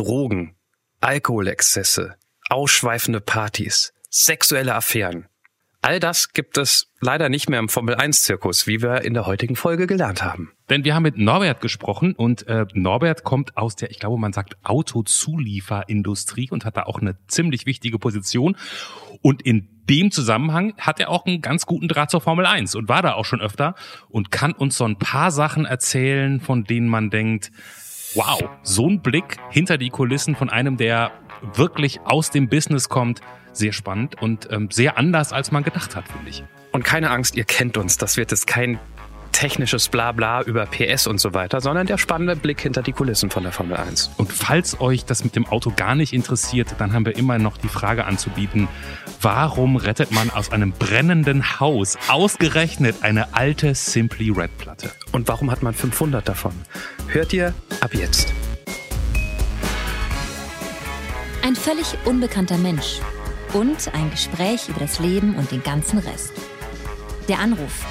Drogen, Alkoholexzesse, ausschweifende Partys, sexuelle Affären. All das gibt es leider nicht mehr im Formel 1 Zirkus, wie wir in der heutigen Folge gelernt haben. Denn wir haben mit Norbert gesprochen und äh, Norbert kommt aus der, ich glaube, man sagt Autozulieferindustrie und hat da auch eine ziemlich wichtige Position. Und in dem Zusammenhang hat er auch einen ganz guten Draht zur Formel 1 und war da auch schon öfter und kann uns so ein paar Sachen erzählen, von denen man denkt, wow, so ein Blick hinter die Kulissen von einem, der wirklich aus dem Business kommt, sehr spannend und ähm, sehr anders, als man gedacht hat, finde ich. Und keine Angst, ihr kennt uns. Das wird jetzt kein technisches Blabla über PS und so weiter, sondern der spannende Blick hinter die Kulissen von der Formel 1. Und falls euch das mit dem Auto gar nicht interessiert, dann haben wir immer noch die Frage anzubieten, warum rettet man aus einem brennenden Haus ausgerechnet eine alte Simply Red Platte? Und warum hat man 500 davon? Hört ihr ab jetzt. Ein völlig unbekannter Mensch und ein Gespräch über das Leben und den ganzen Rest. Der Anruf.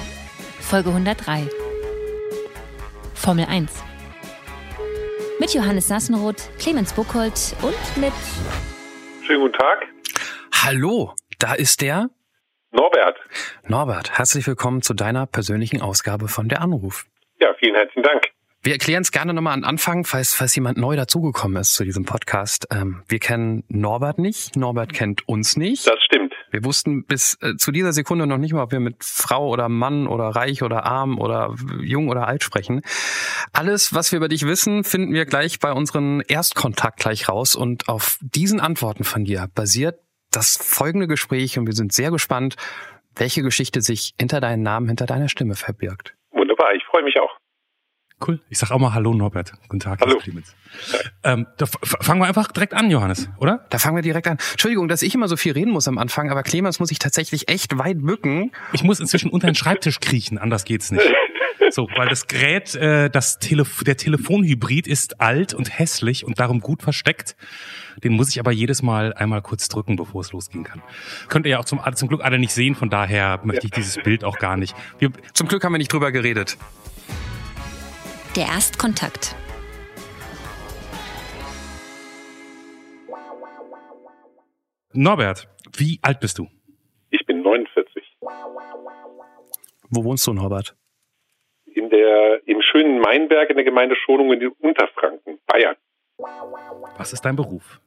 Folge 103. Formel 1. Mit Johannes Sassenroth, Clemens Buchholz und mit. Schönen guten Tag. Hallo, da ist der Norbert. Norbert. Herzlich willkommen zu deiner persönlichen Ausgabe von Der Anruf. Ja, vielen herzlichen Dank. Wir erklären es gerne nochmal an Anfang, falls, falls jemand neu dazugekommen ist zu diesem Podcast. Ähm, wir kennen Norbert nicht, Norbert kennt uns nicht. Das stimmt. Wir wussten bis äh, zu dieser Sekunde noch nicht mal, ob wir mit Frau oder Mann oder reich oder arm oder jung oder alt sprechen. Alles, was wir über dich wissen, finden wir gleich bei unserem Erstkontakt gleich raus. Und auf diesen Antworten von dir basiert das folgende Gespräch und wir sind sehr gespannt, welche Geschichte sich hinter deinem Namen, hinter deiner Stimme verbirgt. Wunderbar, ich freue mich auch. Cool. Ich sag auch mal Hallo Norbert. Guten Tag, Hallo. Clemens. Ähm, da fangen wir einfach direkt an, Johannes, oder? Da fangen wir direkt an. Entschuldigung, dass ich immer so viel reden muss am Anfang, aber Clemens muss ich tatsächlich echt weit bücken. Ich muss inzwischen unter den Schreibtisch kriechen, anders geht's nicht. So, weil das Gerät, äh, das Telef der Telefonhybrid ist alt und hässlich und darum gut versteckt. Den muss ich aber jedes Mal einmal kurz drücken, bevor es losgehen kann. Könnt ihr ja auch zum, zum Glück alle nicht sehen, von daher möchte ich dieses Bild auch gar nicht. Wir, Zum Glück haben wir nicht drüber geredet. Der Erstkontakt. Norbert, wie alt bist du? Ich bin 49. Wo wohnst du, Norbert? In der, im schönen Mainberg in der Gemeinde Schonungen in Unterfranken, Bayern. Was ist dein Beruf?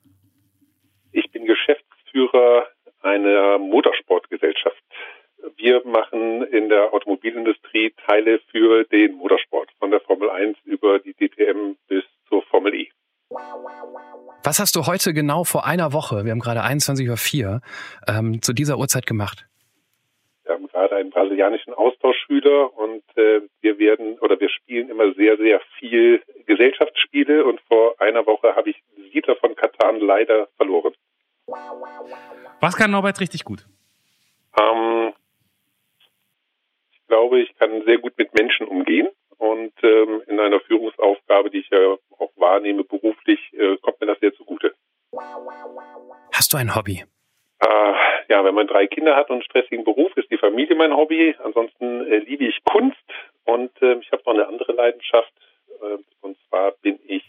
Ich bin Geschäftsführer einer Motorsportgesellschaft. Wir machen in der Automobilindustrie Teile für den Motorsport, von der Formel 1 über die DTM bis zur Formel E. Was hast du heute genau vor einer Woche, wir haben gerade 21.04 Uhr, ähm, zu dieser Uhrzeit gemacht? Wir haben gerade einen brasilianischen Austauschschüler und äh, wir werden oder wir spielen immer sehr, sehr viel Gesellschaftsspiele und vor einer Woche habe ich Sita von Katan leider verloren. Was kann Norbert richtig gut? Ähm, glaube, ich kann sehr gut mit Menschen umgehen und ähm, in einer Führungsaufgabe, die ich ja auch wahrnehme beruflich, äh, kommt mir das sehr zugute. Hast du ein Hobby? Äh, ja, wenn man drei Kinder hat und einen stressigen Beruf, ist die Familie mein Hobby. Ansonsten äh, liebe ich Kunst und äh, ich habe noch eine andere Leidenschaft äh, und zwar bin ich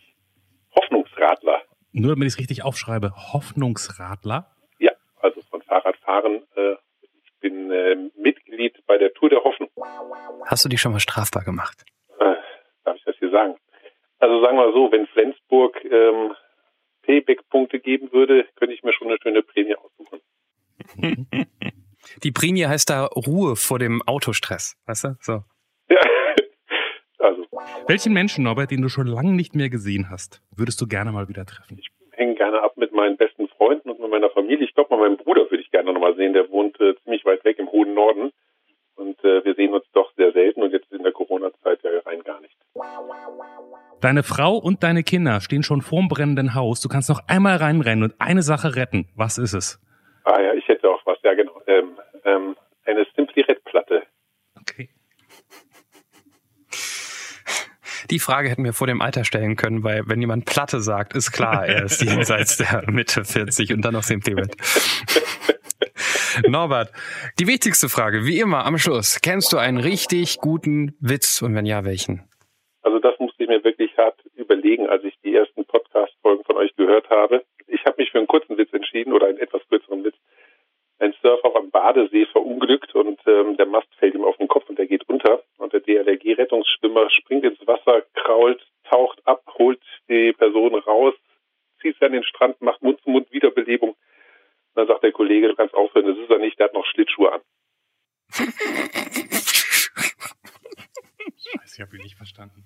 Hoffnungsradler. Nur damit ich es richtig aufschreibe, Hoffnungsradler. Ja, also von Fahrradfahren. Ich bin äh, Mitglied bei der Tour der Hoffnung. Hast du dich schon mal strafbar gemacht? Äh, darf ich das hier sagen? Also sagen wir so, wenn Flensburg ähm, Payback-Punkte geben würde, könnte ich mir schon eine schöne Prämie aussuchen. Die Prämie heißt da Ruhe vor dem Autostress, weißt du? So. Ja. Also Welchen Menschen, Norbert, den du schon lange nicht mehr gesehen hast, würdest du gerne mal wieder treffen? hänge gerne ab mit meinen besten Freunden und mit meiner Familie. Ich glaube, mal meinen Bruder würde ich gerne noch mal sehen. Der wohnt äh, ziemlich weit weg im hohen Norden. Und äh, wir sehen uns doch sehr selten und jetzt in der Corona-Zeit ja rein gar nicht. Deine Frau und deine Kinder stehen schon vorm brennenden Haus. Du kannst noch einmal reinrennen und eine Sache retten. Was ist es? Ah ja, ich Die Frage hätten wir vor dem Alter stellen können, weil wenn jemand Platte sagt, ist klar, er ist jenseits der Mitte 40 und dann noch Simplement. Norbert, die wichtigste Frage, wie immer am Schluss. Kennst du einen richtig guten Witz und wenn ja, welchen? Also das musste ich mir wirklich hart überlegen, als ich die ersten Podcast-Folgen von euch gehört habe. Ich habe mich für einen kurzen Witz entschieden oder einen etwas kürzeren Witz. Ein Surfer am Badesee verunglückt und ähm, der Mast fällt ihm auf den Kopf DLRG-Rettungsschwimmer springt ins Wasser, krault, taucht ab, holt die Person raus, zieht sie an den Strand, macht Mund-zu-Mund-Wiederbelebung. Und dann sagt der Kollege, du kannst aufhören, das ist er nicht, der hat noch Schlittschuhe an. Scheiße, ich habe ihn nicht verstanden.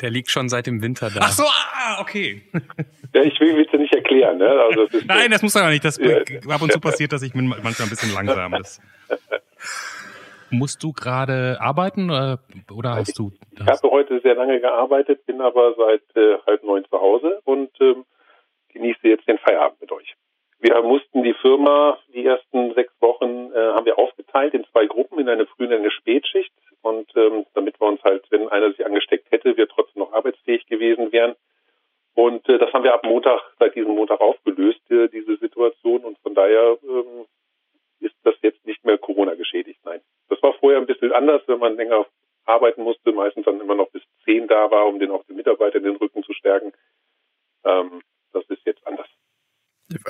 Der liegt schon seit dem Winter da. Ach so, ah, okay. Ja, ich will es nicht erklären. Ne? Also das Nein, das muss ja nicht. Das ja. ab und zu passiert, dass ich manchmal ein bisschen langsam ist. Musst du gerade arbeiten oder, oder hast du? Ich habe heute sehr lange gearbeitet, bin aber seit äh, halb neun zu Hause und ähm, genieße jetzt den Feierabend mit euch. Wir mussten die Firma die ersten sechs Wochen äh, haben wir aufgeteilt in zwei Gruppen, in eine Früh- und eine Spätschicht. Und ähm, damit wir uns halt, wenn einer sich angesteckt hätte, wir trotzdem noch arbeitsfähig gewesen wären. Und äh, das haben wir ab Montag, seit diesem Montag aufgelöst, äh, diese Situation. Und von daher ähm, ist das jetzt nicht mehr Corona geschädigt. Nein. Das war vorher ein bisschen anders, wenn man länger arbeiten musste, meistens dann immer noch bis zehn da war, um den auch den Mitarbeitern den Rücken zu stärken. Ähm, das ist jetzt anders.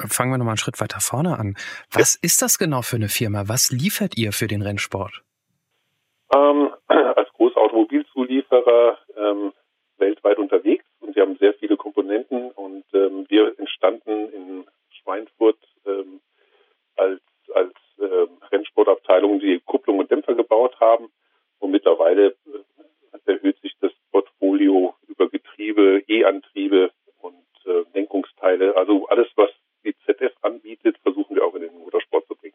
Fangen wir nochmal einen Schritt weiter vorne an. Was ist das genau für eine Firma? Was liefert ihr für den Rennsport? Ähm, als großer Automobilzulieferer ähm, weltweit unterwegs und wir haben sehr viele Komponenten und ähm, wir entstanden in Schweinfurt ähm, als, als ähm, Rennsportabteilung, die Kupplung und Dämpfer gebaut haben und mittlerweile äh, erhöht sich das Portfolio über Getriebe, E-Antriebe und äh, Lenkungsteile. Also alles, was die ZF anbietet, versuchen wir auch in den Motorsport zu bringen.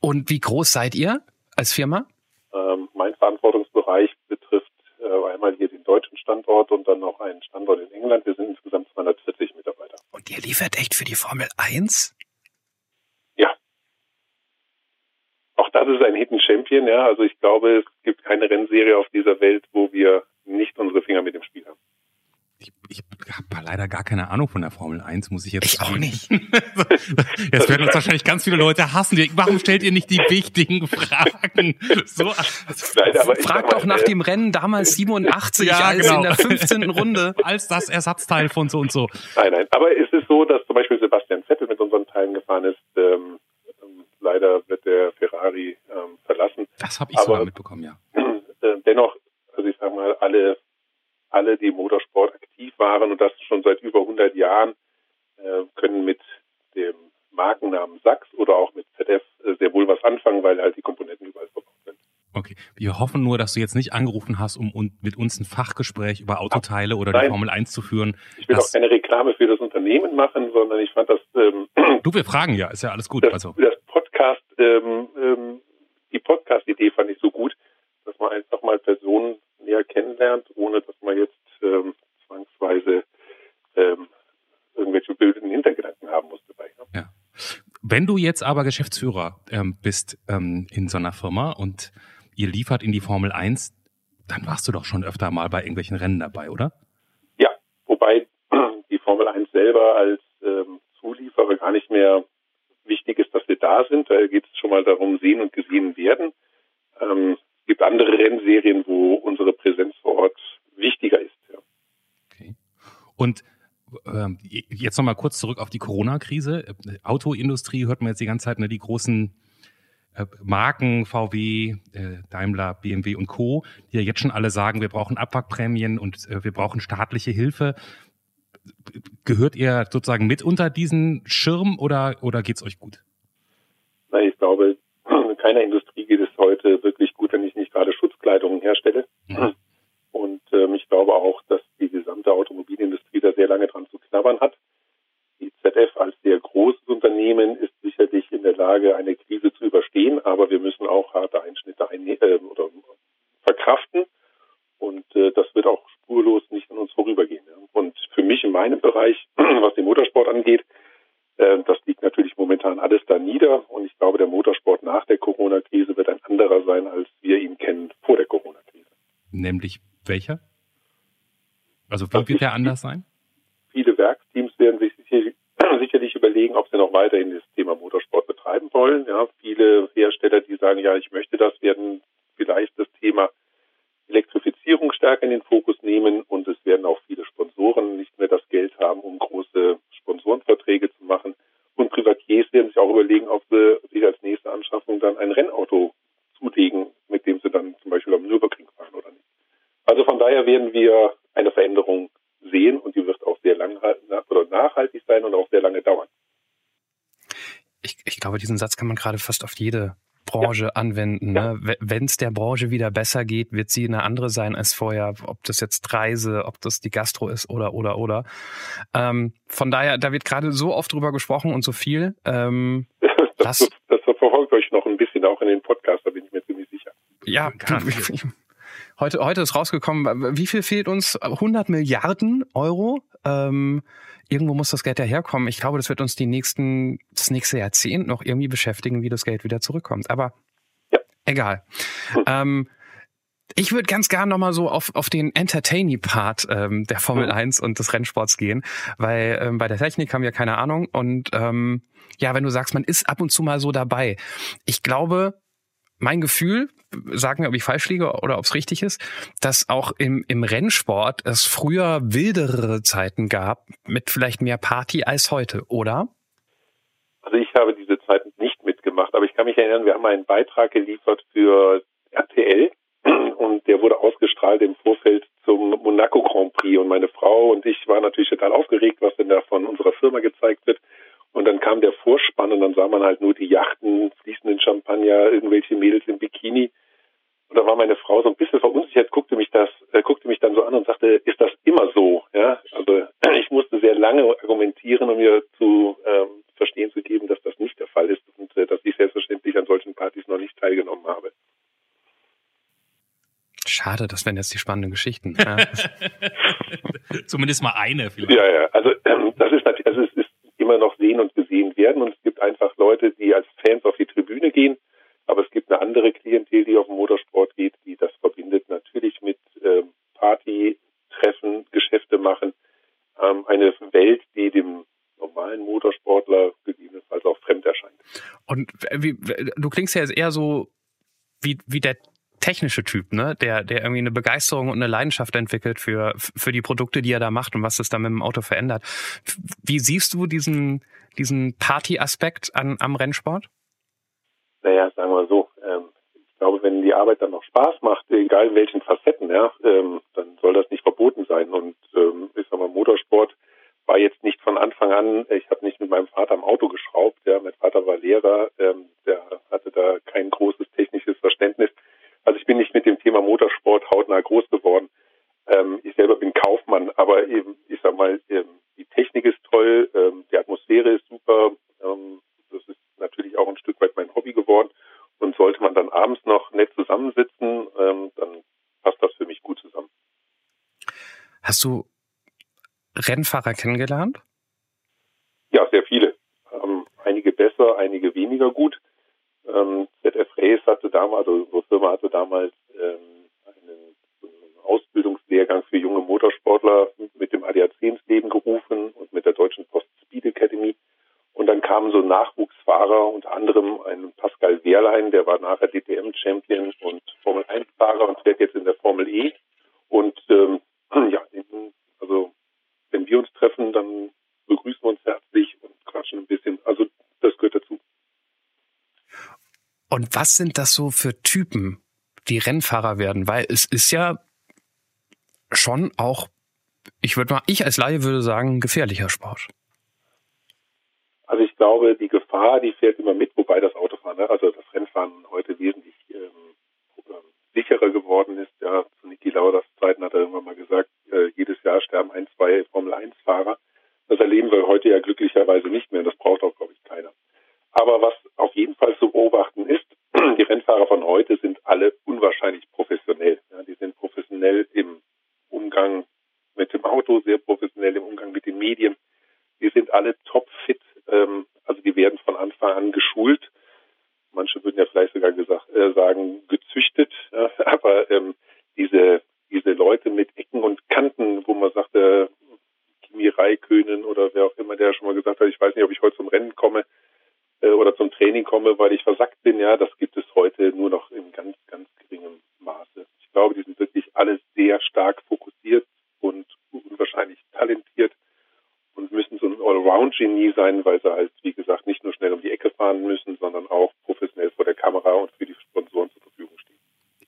Und wie groß seid ihr als Firma? Ähm, mein Verantwortungsbereich betrifft äh, einmal hier den deutschen Standort und dann noch einen Standort in England. Wir sind insgesamt 240 Mitarbeiter. Und ihr liefert echt für die Formel 1? Ja. Auch das ist ein Hidden Champion, ja. Also ich glaube, es gibt keine Rennserie auf dieser Welt, wo wir nicht unsere Finger mit dem Spiel haben. Ich, ich habe leider gar keine Ahnung von der Formel 1, muss ich jetzt Ich auch nicht. Jetzt werden uns wahrscheinlich ganz viele Leute hassen. Warum stellt ihr nicht die wichtigen Fragen? So, Frag mal, doch nach äh, dem Rennen damals 87, Ja, als genau. in der 15. Runde. als das Ersatzteil von so und so. Nein, nein. Aber es ist so, dass zum Beispiel Sebastian Vettel mit unseren Teilen gefahren ist. Ähm, leider wird der Ferrari ähm, verlassen. Das habe ich Aber- sogar mitbekommen, ja. Äh, dennoch, also ich sage mal, alle, alle, die im Motorsport aktiv waren und das schon seit über 100 Jahren, äh, können mit dem Markennamen Sachs oder auch mit ZF äh, sehr wohl was anfangen, weil halt die Komponenten überall verbaut sind. Okay. Wir hoffen nur, dass du jetzt nicht angerufen hast, um mit uns ein Fachgespräch über Autoteile oder die Nein. Formel 1 zu führen. Ich will auch keine Reklame für das Unternehmen machen, sondern ich fand das, ähm, Du, wir fragen ja, ist ja alles gut. das, Also, das Podcast, ähm, ähm, die Podcast-Idee fand ich so gut, dass man einfach mal Personen näher kennenlernt, ohne dass man jetzt ähm, zwangsweise ähm, irgendwelche bildenden Hintergedanken haben muss dabei. Ne? wenn du jetzt aber Geschäftsführer ähm, bist ähm, in so einer Firma und ihr liefert in die Formel 1, dann warst du doch schon öfter mal bei irgendwelchen Rennen dabei, oder? Ja, wobei die Formel 1 selber als ähm, Zulieferer gar nicht mehr wichtig ist, dass wir da sind. Da geht es schon mal darum, sehen und gesehen werden. Ähm, es gibt andere Rennserien, wo unsere Präsenz vor Ort wichtiger ist. Ja. Okay. Und ähm, jetzt nochmal kurz zurück auf die Corona-Krise. Autoindustrie hört man jetzt die ganze Zeit, ne, die großen äh, Marken, VW, äh, Daimler, BMW und Co., die ja jetzt schon alle sagen, wir brauchen Abwrackprämien und äh, wir brauchen staatliche Hilfe. Gehört ihr sozusagen mit unter diesen Schirm oder, oder geht's euch gut? Na, ich glaube, keiner Industrie geht es heute wirklich gut, wenn ich nicht gerade Schutzkleidung herstelle. Mhm. Und ähm, ich glaube auch, dass die gesamte Automobilindustrie da sehr lange dran zu knabbern hat. Die ZF als sehr großes Unternehmen ist sicherlich in der Lage, eine Krise zu überstehen, aber wir müssen auch harte Einschnitte einne- äh, oder verkraften. Und äh, das wird auch spurlos nicht an uns vorübergehen. Ja. Und für mich in meinem Bereich, was den Motorsport angeht, äh, das liegt natürlich momentan alles da nieder. Und ich glaube, der Motorsport nach der Corona-Krise wird ein anderer sein, als wir ihn kennen vor der Corona-Krise. Nämlich welcher? Also Das wie wird ist- anders sein? Viele Werksteams werden sich sicher, sicherlich überlegen, ob sie noch weiterhin das Thema Motorsport betreiben wollen. Ja, viele Hersteller, die sagen, ja, ich möchte das, werden vielleicht das Thema Elektrifizierung stärker in den Fokus nehmen und es werden auch viele Sponsoren nicht mehr das Geld haben, um große Sponsorenverträge Privatiers werden sich auch überlegen, ob sie sich als nächste Anschaffung dann ein Rennauto zulegen, mit dem sie dann zum Beispiel am Nürburgring fahren oder nicht. Also von daher werden wir eine Veränderung sehen und die wird auch sehr lang nachhaltig sein und auch sehr lange dauern. Ich, ich glaube, diesen Satz kann man gerade fast auf jede Branche ja. anwenden. Ne? Ja. Wenn es der Branche wieder besser geht, wird sie eine andere sein als vorher. Ob das jetzt Reise, ob das die Gastro ist oder oder oder. Ähm, von daher, da wird gerade so oft drüber gesprochen und so viel. Ähm, das, das, das verfolgt euch noch ein bisschen auch in den Podcast, da bin ich mir ziemlich sicher. Ja, heute heute ist rausgekommen. Wie viel fehlt uns? 100 Milliarden Euro. Ähm, irgendwo muss das Geld daherkommen. Ich glaube, das wird uns die nächsten, das nächste Jahrzehnt noch irgendwie beschäftigen, wie das Geld wieder zurückkommt. Aber ja. egal. Hm. Ähm, ich würde ganz gern nochmal so auf, auf den Entertaining-Part ähm, der Formel mhm. 1 und des Rennsports gehen, weil ähm, bei der Technik haben wir keine Ahnung. Und ähm, ja, wenn du sagst, man ist ab und zu mal so dabei. Ich glaube, mein Gefühl, sag mir, ob ich falsch liege oder ob es richtig ist, dass auch im, im Rennsport es früher wildere Zeiten gab, mit vielleicht mehr Party als heute, oder? Also ich habe diese Zeiten nicht mitgemacht, aber ich kann mich erinnern, wir haben einen Beitrag geliefert für RTL und der wurde ausgestrahlt im Vorfeld zum Monaco Grand Prix und meine Frau und ich waren natürlich total aufgeregt, was denn da von unserer Firma gezeigt wird. Und dann kam der Vorspann und dann sah man halt nur die Yachten, fließenden Champagner, irgendwelche Mädels im Bikini. Und da war meine Frau so ein bisschen verunsichert, guckte mich das, äh, guckte mich dann so an und sagte, ist das immer so? Ja, also ich musste sehr lange argumentieren, um mir zu ähm, verstehen zu geben, dass das nicht der Fall ist und äh, dass ich selbstverständlich an solchen Partys noch nicht teilgenommen habe. Schade, das wären jetzt die spannenden Geschichten. Zumindest mal eine vielleicht. Ja, ja. Also ähm, das ist natürlich, also es ist immer noch sehen und gesehen werden. Und es gibt einfach Leute, die als Fans auf die Tribüne gehen. Aber es gibt eine andere Klientel, die auf den Motorsport geht, die das verbindet natürlich mit ähm, Party, Treffen, Geschäfte machen. Ähm, eine Welt, die dem normalen Motorsportler gegebenenfalls auch fremd erscheint. Und wie, du klingst ja jetzt eher so wie, wie der technische Typ, ne? Der, der irgendwie eine Begeisterung und eine Leidenschaft entwickelt für, für die Produkte, die er da macht und was es da mit dem Auto verändert. Wie siehst du diesen, diesen Party-Aspekt am Rennsport? Naja, sagen wir so. Ähm, ich glaube, wenn die Arbeit dann noch Spaß macht, egal in welchen Facetten, ja, ähm, dann soll das nicht verboten sein. Und ähm, ich sag mal, Motorsport war jetzt nicht von Anfang an, ich habe nicht mit meinem Vater am Auto geschraubt, ja, mein Vater war Lehrer, ähm, der hatte da kein großes technisches Verständnis. Also ich bin nicht mit dem Thema Motorsport hautnah groß geworden. Ähm, ich selber bin Kaufmann, aber eben, ich sag mal, ähm, die Technik ist toll, ähm, die Atmosphäre ist super. Ähm, das ist natürlich auch ein Stück weit mein Hobby geworden. Und sollte man dann abends noch nett zusammensitzen, ähm, dann passt das für mich gut zusammen. Hast du Rennfahrer kennengelernt? Ja, sehr viele. Ähm, einige besser, einige weniger gut. Ähm, ZF Race hatte damals, also unsere Firma hatte damals ähm, einen, einen Ausbildungslehrgang für junge Motorsportler mit dem ADAC ins Leben gerufen und mit der Deutschen Post Speed Academy. Und dann kamen so Nachwuchsfahrer, unter anderem ein Pascal Wehrlein, der war nachher DTM-Champion und Formel 1-Fahrer und fährt jetzt in der Formel E. Und ähm, ja, also wenn wir uns treffen, dann begrüßen wir uns herzlich und quatschen ein bisschen. Also das gehört dazu. Und was sind das so für Typen, die Rennfahrer werden? Weil es ist ja schon auch, ich würde mal, ich als Laie würde sagen, gefährlicher Sport. Also ich glaube, die Gefahr, die fährt immer mit, wobei das Autofahren, ne, also das Rennfahren heute wesentlich ähm, sicherer geworden ist. Ja, zu Niki Lauders Zeiten hat er irgendwann mal gesagt, äh, jedes Jahr sterben ein, zwei Formel-1-Fahrer. Das erleben wir heute ja glücklicherweise nicht mehr. Das braucht auch, glaube ich, keiner. Aber was auf jeden Fall zu beobachten ist, die Rennfahrer von heute sind alle unwahrscheinlich professionell. Ja, die sind professionell im Umgang mit dem Auto, sehr professionell im Umgang mit den Medien. Die sind alle topfit. Ähm, also die werden von Anfang an geschult. Manche würden ja vielleicht sogar gesagt, äh, sagen, gezüchtet. Ja, aber ähm, diese, diese Leute mit Ecken und Kanten, wo man sagt, äh, Kimi Raikönen oder wer auch immer, der schon mal gesagt hat, ich weiß nicht, ob ich heute zum Rennen komme, äh, oder zum Training komme, weil ich versackt bin, ja, das gibt es heute nur noch in ganz, ganz geringem Maße. Ich glaube, die sind wirklich alle sehr stark fokussiert und unwahrscheinlich talentiert und müssen so ein Allround-Genie sein, weil sie halt, wie gesagt, nicht nur schnell um die Ecke fahren müssen, sondern auch professionell vor der Kamera und für die Sponsoren zur Verfügung stehen.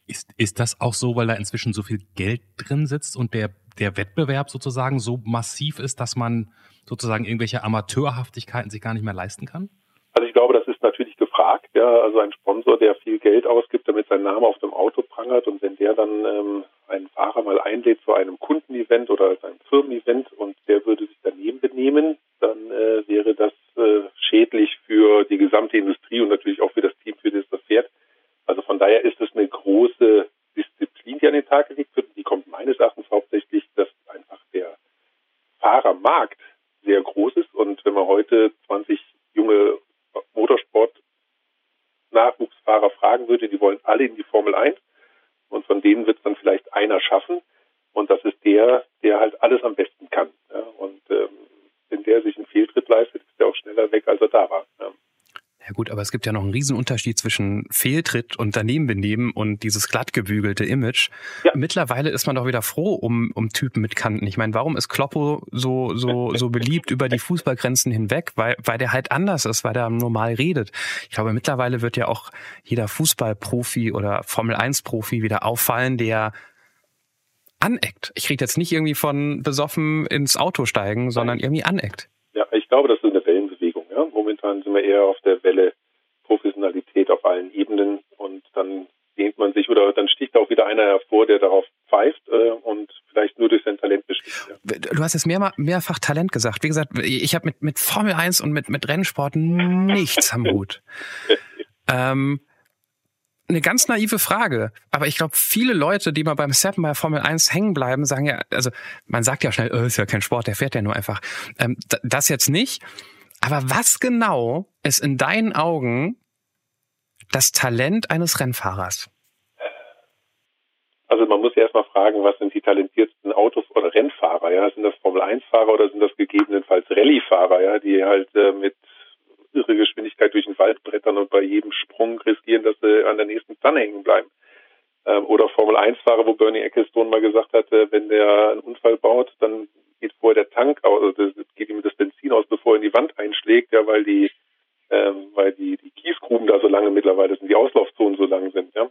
Ist, ist das auch so, weil da inzwischen so viel Geld drin sitzt und der, der Wettbewerb sozusagen so massiv ist, dass man sozusagen irgendwelche Amateurhaftigkeiten sich gar nicht mehr leisten kann? Also ich glaube, das ist natürlich gefragt. Ja, also ein Sponsor, der viel Geld ausgibt, damit sein Name auf dem Auto prangert und wenn der dann ähm, einen Fahrer mal einlädt zu einem Kundenevent oder als einem Firmenevent und der würde sich daneben benehmen, dann äh, wäre das äh, schädlich für die gesamte Industrie und natürlich auch für das Team, für das das fährt. Also von daher ist es eine große Disziplin, die an den Tag gelegt wird. Die kommt meines Erachtens hauptsächlich, dass einfach der Fahrermarkt sehr groß ist. Und wenn man heute 20 junge Motorsport-Nachwuchsfahrer fragen würde, die wollen alle in die Formel 1. Und von denen wird es dann vielleicht einer schaffen. Und das ist der, der halt alles am besten kann. Ja, und ähm, wenn der sich einen Fehltritt leistet, ist der auch schneller weg, als er da war. Ja. Ja gut, aber es gibt ja noch einen Riesenunterschied zwischen Fehltritt und Danebenbenehmen und dieses glattgebügelte Image. Ja. Mittlerweile ist man doch wieder froh um, um Typen mit Kanten. Ich meine, warum ist Kloppo so, so, so beliebt über die Fußballgrenzen hinweg? Weil, weil der halt anders ist, weil der normal redet. Ich glaube, mittlerweile wird ja auch jeder Fußballprofi oder Formel-1-Profi wieder auffallen, der aneckt. Ich rede jetzt nicht irgendwie von besoffen ins Auto steigen, sondern irgendwie aneckt. Ja, ich glaube, das ist eine Wellenbewegung. Ja? Momentan sind wir eher auf der Welle Professionalität auf allen Ebenen und dann dehnt man sich oder dann sticht auch wieder einer hervor, der darauf pfeift äh, und vielleicht nur durch sein Talent besticht. Ja. Du hast jetzt mehr, mehrfach Talent gesagt. Wie gesagt, ich habe mit, mit Formel 1 und mit, mit Rennsport nichts am Hut. ähm, eine ganz naive Frage, aber ich glaube, viele Leute, die mal beim Seppen bei Formel 1 hängen bleiben, sagen ja, also man sagt ja schnell, oh, ist ja kein Sport, der fährt ja nur einfach. Ähm, das jetzt nicht. Aber was genau ist in deinen Augen das Talent eines Rennfahrers? Also man muss erstmal fragen, was sind die talentiertesten Autos oder Rennfahrer? Ja, sind das Formel 1 Fahrer oder sind das gegebenenfalls Rallye-Fahrer, ja, die halt äh, mit irre Geschwindigkeit durch den Wald brettern und bei jedem Sprung riskieren, dass sie an der nächsten Pfanne hängen bleiben. Ähm, oder Formel 1-Fahrer, wo Bernie Ecclestone mal gesagt hat, äh, wenn der einen Unfall baut, dann geht vorher der Tank aus, also geht ihm das Benzin aus, bevor er in die Wand einschlägt, ja, weil die, ähm, weil die, die Kiesgruben da so lange mittlerweile sind, die Auslaufzonen so lang sind, ja.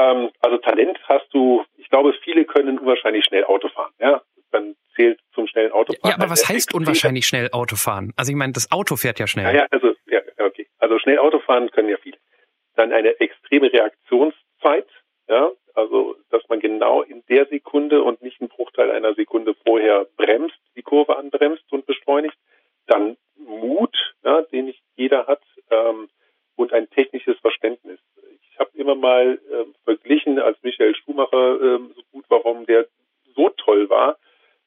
Ähm, also Talent hast du, ich glaube, viele können unwahrscheinlich schnell Auto fahren, ja zählt zum schnellen Autofahren. Ja, aber was heißt unwahrscheinlich schnell Autofahren? Also ich meine, das Auto fährt ja schnell. Ja, ja, also, ja, okay. Also schnell Autofahren können ja viele. Dann eine extreme Reaktionszeit, ja, also dass man genau in der Sekunde und nicht einen Bruchteil einer Sekunde vorher bremst, die Kurve anbremst und beschleunigt. Dann Mut, ja, den nicht jeder hat, ähm, und ein technisches Verständnis. Ich habe immer mal äh, verglichen, als Michael Schumacher äh, so gut war, warum der so toll war,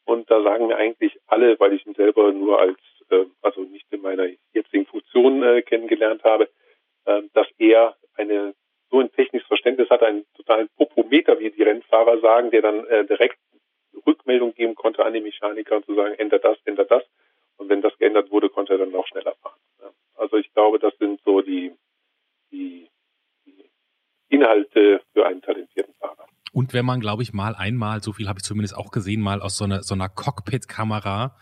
und da sagen mir eigentlich alle, weil ich ihn selber nur als, äh, also nicht in meiner jetzigen Funktion äh, kennengelernt habe, äh, dass er eine so ein technisches Verständnis hat, einen totalen Popometer, wie die Rennfahrer sagen, der dann äh, direkt Rückmeldung geben konnte an die Mechaniker und zu sagen, ändert das, ändert das. Und wenn das geändert wurde, konnte er dann noch schneller fahren. Ja. Also ich glaube, das sind so die, die, die Inhalte für einen talentierten. Und wenn man, glaube ich, mal einmal, so viel habe ich zumindest auch gesehen, mal aus so einer, so einer Cockpit-Kamera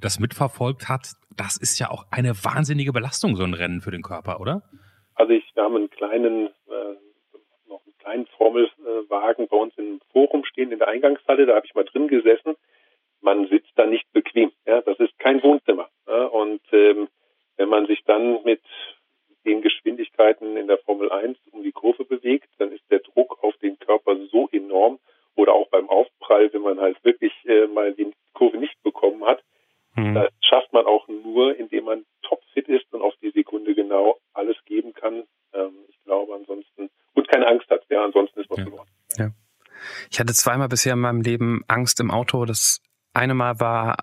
das mitverfolgt hat, das ist ja auch eine wahnsinnige Belastung, so ein Rennen für den Körper, oder? Also ich, wir haben einen kleinen, äh, noch einen kleinen Formelwagen bei uns im Forum stehen in der Eingangshalle, da habe ich mal drin gesessen. Man sitzt da nicht bequem, ja, das ist kein Wohnzimmer. Ja? Und ähm, wenn man sich dann mit den Geschwindigkeiten in der Formel 1 um die Kurve bewegt, dann ist der Druck auf den Körper so enorm oder auch beim Aufprall, wenn man halt wirklich äh, mal die Kurve nicht bekommen hat, mhm. das schafft man auch nur, indem man topfit ist und auf die Sekunde genau alles geben kann. Ähm, ich glaube ansonsten und keine Angst hat, ja, ansonsten ist man ja. verloren. Ja. Ich hatte zweimal bisher in meinem Leben Angst im Auto. Das eine Mal war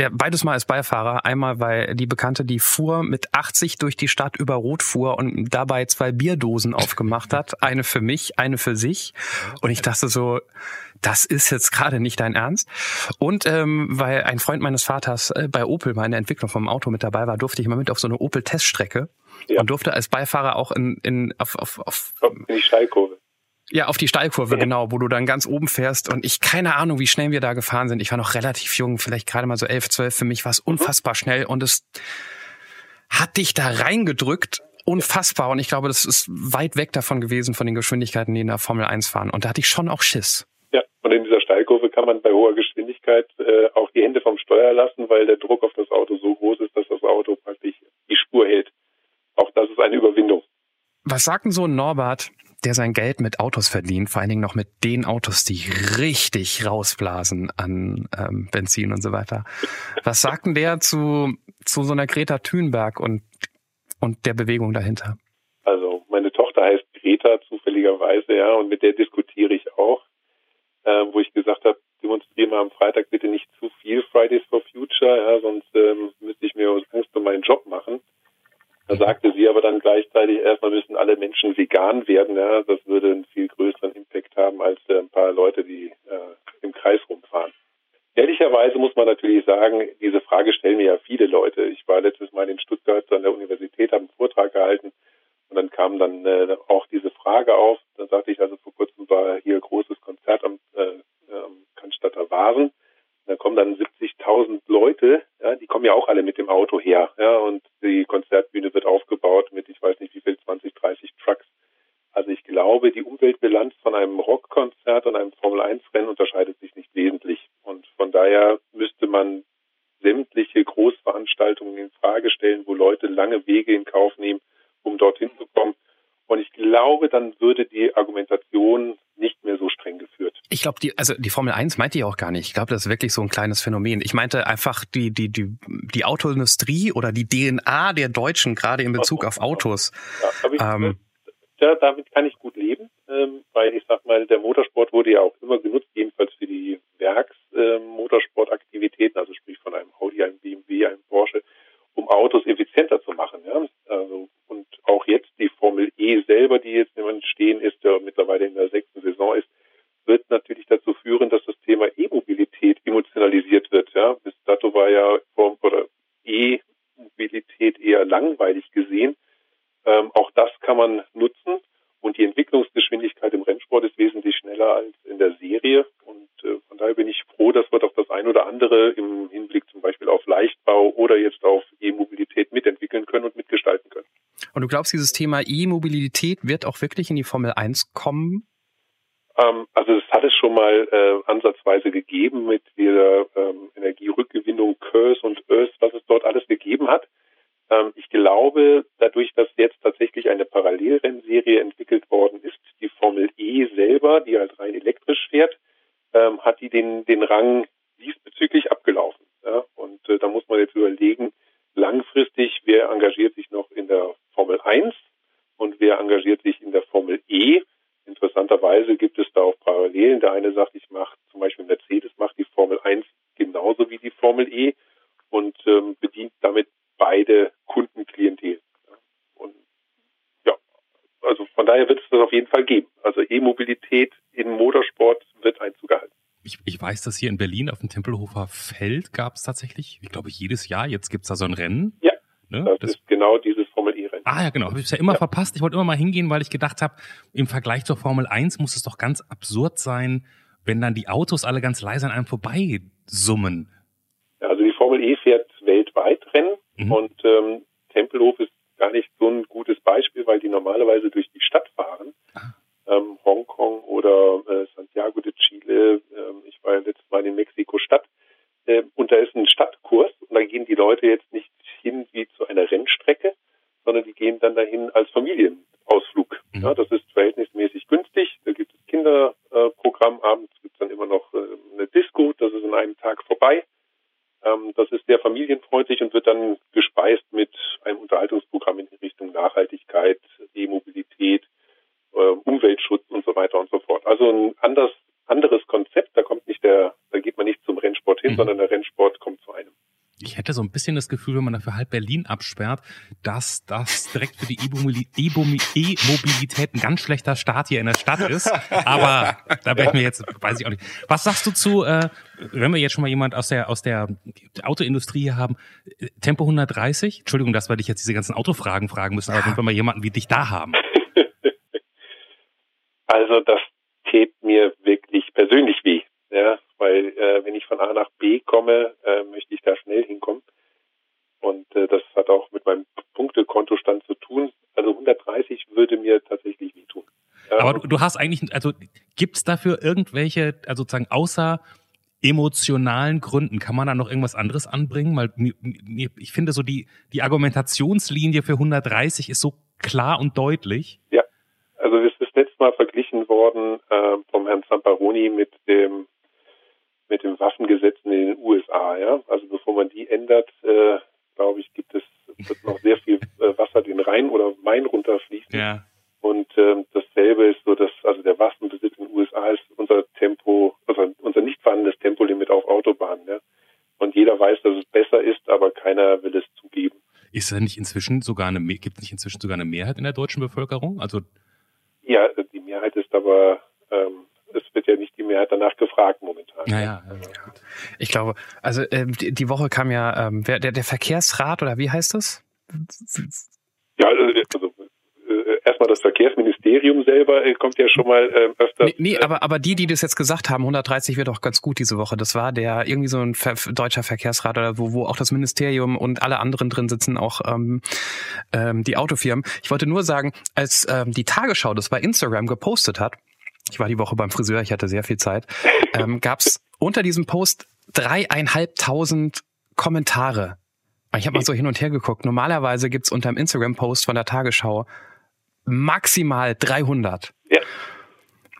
ja, beides mal als Beifahrer. Einmal, weil die Bekannte, die fuhr mit 80 durch die Stadt über Rot fuhr und dabei zwei Bierdosen aufgemacht hat. Eine für mich, eine für sich. Und ich dachte so, das ist jetzt gerade nicht dein Ernst. Und ähm, weil ein Freund meines Vaters äh, bei Opel mal in der Entwicklung vom Auto mit dabei war, durfte ich mal mit auf so eine Opel-Teststrecke ja. und durfte als Beifahrer auch in, in auf, auf, auf in die Steilkurve. Ja, auf die Steilkurve, ja. genau, wo du dann ganz oben fährst. Und ich keine Ahnung, wie schnell wir da gefahren sind. Ich war noch relativ jung, vielleicht gerade mal so elf, zwölf. Für mich war es unfassbar schnell und es hat dich da reingedrückt unfassbar. Und ich glaube, das ist weit weg davon gewesen, von den Geschwindigkeiten, die in der Formel 1 fahren. Und da hatte ich schon auch Schiss. Ja, und in dieser Steilkurve kann man bei hoher Geschwindigkeit äh, auch die Hände vom Steuer lassen, weil der Druck auf das Auto so groß ist, dass das Auto praktisch die Spur hält. Auch das ist eine Überwindung. Was sagt denn so ein Norbert, der sein Geld mit Autos verdient, vor allen Dingen noch mit den Autos, die richtig rausblasen an ähm, Benzin und so weiter. Was sagt denn der zu, zu so einer Greta Thunberg und, und der Bewegung dahinter? Also meine Tochter heißt Greta zufälligerweise, ja, und mit der diskutiere ich auch, äh, wo ich gesagt habe, demonstriere mal am Freitag bitte nicht zu viel Fridays for Future, ja, sonst ähm, müsste ich mir Angst um meinen Job machen. Da sagte sie aber dann gleichzeitig, erstmal müssen alle Menschen vegan werden. Ja, das würde einen viel größeren Impact haben als äh, ein paar Leute, die äh, im Kreis rumfahren. Ehrlicherweise muss man natürlich sagen, diese Frage stellen mir ja viele Leute. Ich war letztes Mal in Stuttgart an der Universität, habe einen Vortrag gehalten und dann kam dann äh, auch diese Frage auf. Dann sagte ich also vor kurzem war hier großes Konzert am, äh, am Cannstatter Vasen. Da kommen dann 70.000 Leute, ja, die kommen ja auch alle mit dem Auto her, ja, und die Konzertbühne wird aufgebaut mit, ich weiß nicht wie viel, 20, 30 Trucks. Also ich glaube, die Umweltbilanz von einem Rockkonzert und einem Formel-1-Rennen unterscheidet sich nicht wesentlich. Und von daher müsste man sämtliche Großveranstaltungen in Frage stellen, wo Leute lange Wege in Kauf nehmen, um dorthin zu kommen. Und ich glaube, dann würde die Argumentation nicht mehr so streng geführt. Ich glaube, die, also die Formel 1 meinte ich auch gar nicht. Ich glaube, das ist wirklich so ein kleines Phänomen. Ich meinte einfach die, die, die, die Autoindustrie oder die DNA der Deutschen, gerade in Bezug auf Autos. Ja, ich, ähm, ja, damit kann ich gut leben, ähm, weil ich sag mal, der Motorsport wurde ja auch immer genutzt, jedenfalls für die Werksmotorsportaktivitäten, ähm, also sprich von einem Audi, einem BMW, einem Porsche, um Autos effizienter zu machen. Ja? Also, und auch jetzt die Formel E selber, die jetzt jemand stehen ist, der mittlerweile in der sechsten Saison ist, wird natürlich dazu führen, dass das Thema E-Mobilität emotionalisiert wird. Ja? Bis dato war ja Form oder E-Mobilität eher langweilig gesehen. Ähm, auch das kann man nutzen und die Entwicklungsgeschwindigkeit im Rennsport ist wesentlich schneller als in der Serie. Und äh, von daher bin ich froh, dass wir doch das ein oder andere im Hinblick zum Beispiel auf Leichtbau oder jetzt auf E-Mobilität mitentwickeln können und mitgestalten können. Und du glaubst, dieses Thema E-Mobilität wird auch wirklich in die Formel 1 kommen? Ähm, also es hat es schon mal äh, ansatzweise gegeben mit der ähm, Energierückgewinnung Curse und Earth, was es dort alles gegeben hat. Ähm, ich glaube, dadurch, dass jetzt tatsächlich eine Parallelrennserie entwickelt worden ist, die Formel E selber, die halt rein elektrisch fährt, ähm, hat die den, den Rang diesbezüglich abgelaufen. Ja? Und äh, da muss man jetzt überlegen, langfristig, wer engagiert sich noch in der Formel 1 und wer engagiert sich in der Formel E. Interessanterweise gibt es da auch Parallelen. Der eine sagt, ich mache zum Beispiel Mercedes macht die Formel 1 genauso wie die Formel E und ähm, bedient damit beide Kundenklientel. Und ja, also von daher wird es das auf jeden Fall geben. Also E-Mobilität in Motorsport wird Einzug erhalten. Ich, ich weiß, dass hier in Berlin auf dem Tempelhofer Feld gab es tatsächlich, ich glaube jedes Jahr, jetzt gibt es da so ein Rennen. Ja, ne? das, das, ist genau dieses Formel E-Rennen. Ah ja, genau, habe ich es ja immer ja. verpasst. Ich wollte immer mal hingehen, weil ich gedacht habe, im Vergleich zur Formel 1 muss es doch ganz absurd sein, wenn dann die Autos alle ganz leise an einem vorbei summen. Ja, also die Formel E fährt weltweit Rennen mhm. und ähm, Tempelhof ist gar nicht so ein gutes Beispiel, weil die normalerweise durch die Stadt fahren. Ah. Ähm, Hongkong oder äh, Santiago de Chile. Ähm, ich war ja letztes Mal in Mexiko-Stadt. Äh, und da ist ein Stadtkurs und da gehen die Leute jetzt nicht hin wie zu einer Rennstrecke, sondern die gehen dann dahin als Familienausflug. Mhm. Ja, das ist verhältnismäßig günstig. Da gibt es Kinderprogramm. Äh, Abends gibt es dann immer noch äh, eine Disco. Das ist in einem Tag vorbei. Ähm, das ist sehr familienfreundlich und wird dann gespeist mit einem Unterhaltungsprogramm in Richtung Nachhaltigkeit, E-Mobilität, äh, Umweltschutz und so weiter und so fort. Also ein anders, anderes Konzept. Da kommt nicht der, da geht man nicht zum Rennsport hin, mhm. sondern der Rennsport kommt zu einem. Ich hätte so ein bisschen das Gefühl, wenn man dafür halb Berlin absperrt, dass das direkt für die E-Mobilität ein ganz schlechter Start hier in der Stadt ist. Aber da wäre ich mir jetzt, weiß ich auch nicht. Was sagst du zu, äh, wenn wir jetzt schon mal jemand aus der aus der Autoindustrie hier haben, Tempo 130? Entschuldigung, dass wir dich jetzt diese ganzen Autofragen fragen müssen, aber wenn wir mal jemanden wie dich da haben. Also das tät mir wirklich persönlich weh. Ja, weil äh, wenn ich von A nach B komme, äh, möchte ich da schnell hinkommen. Und äh, das hat auch mit meinem Punktekontostand zu tun. würde mir tatsächlich wehtun. Aber du, du hast eigentlich, also gibt's dafür irgendwelche, also sozusagen außer emotionalen Gründen, kann man da noch irgendwas anderes anbringen? Weil mir, ich finde so die, die Argumentationslinie für 130 ist so klar und deutlich. Ja, also es ist letztes Mal verglichen worden äh, vom Herrn Zamparoni mit dem mit dem Waffengesetzen in den USA. Ja, also bevor man die ändert, äh, glaube ich, gibt es wird noch sehr viel äh, Wasser den Rhein oder Main runterfließen. Ja. Und ähm, dasselbe ist so, dass also der Waffenbesitz in den USA ist unser Tempo, also unser nicht vorhandenes Tempolimit auf Autobahnen. Ja? Und jeder weiß, dass es besser ist, aber keiner will es zugeben. Ist da nicht inzwischen sogar eine gibt es nicht inzwischen sogar eine Mehrheit in der deutschen Bevölkerung? Also ja, die Mehrheit ist aber ähm, es wird ja nicht die Mehrheit danach gefragt momentan. Naja, ja, ich glaube, also ähm, die, die Woche kam ja ähm, der, der Verkehrsrat oder wie heißt das? Ja, also, also erstmal das Verkehrsministerium selber äh, kommt ja schon mal äh, öfter. Nee, nee, aber, aber die, die das jetzt gesagt haben, 130 wird auch ganz gut diese Woche. Das war der irgendwie so ein Ver deutscher Verkehrsrat oder wo, wo auch das Ministerium und alle anderen drin sitzen, auch ähm, ähm, die Autofirmen. Ich wollte nur sagen, als ähm, die Tagesschau das bei Instagram gepostet hat, ich war die Woche beim Friseur, ich hatte sehr viel Zeit, ähm, gab es unter diesem Post dreieinhalbtausend Kommentare. Ich habe mal so hin und her geguckt. Normalerweise gibt's unter dem Instagram-Post von der Tagesschau maximal 300. Ja.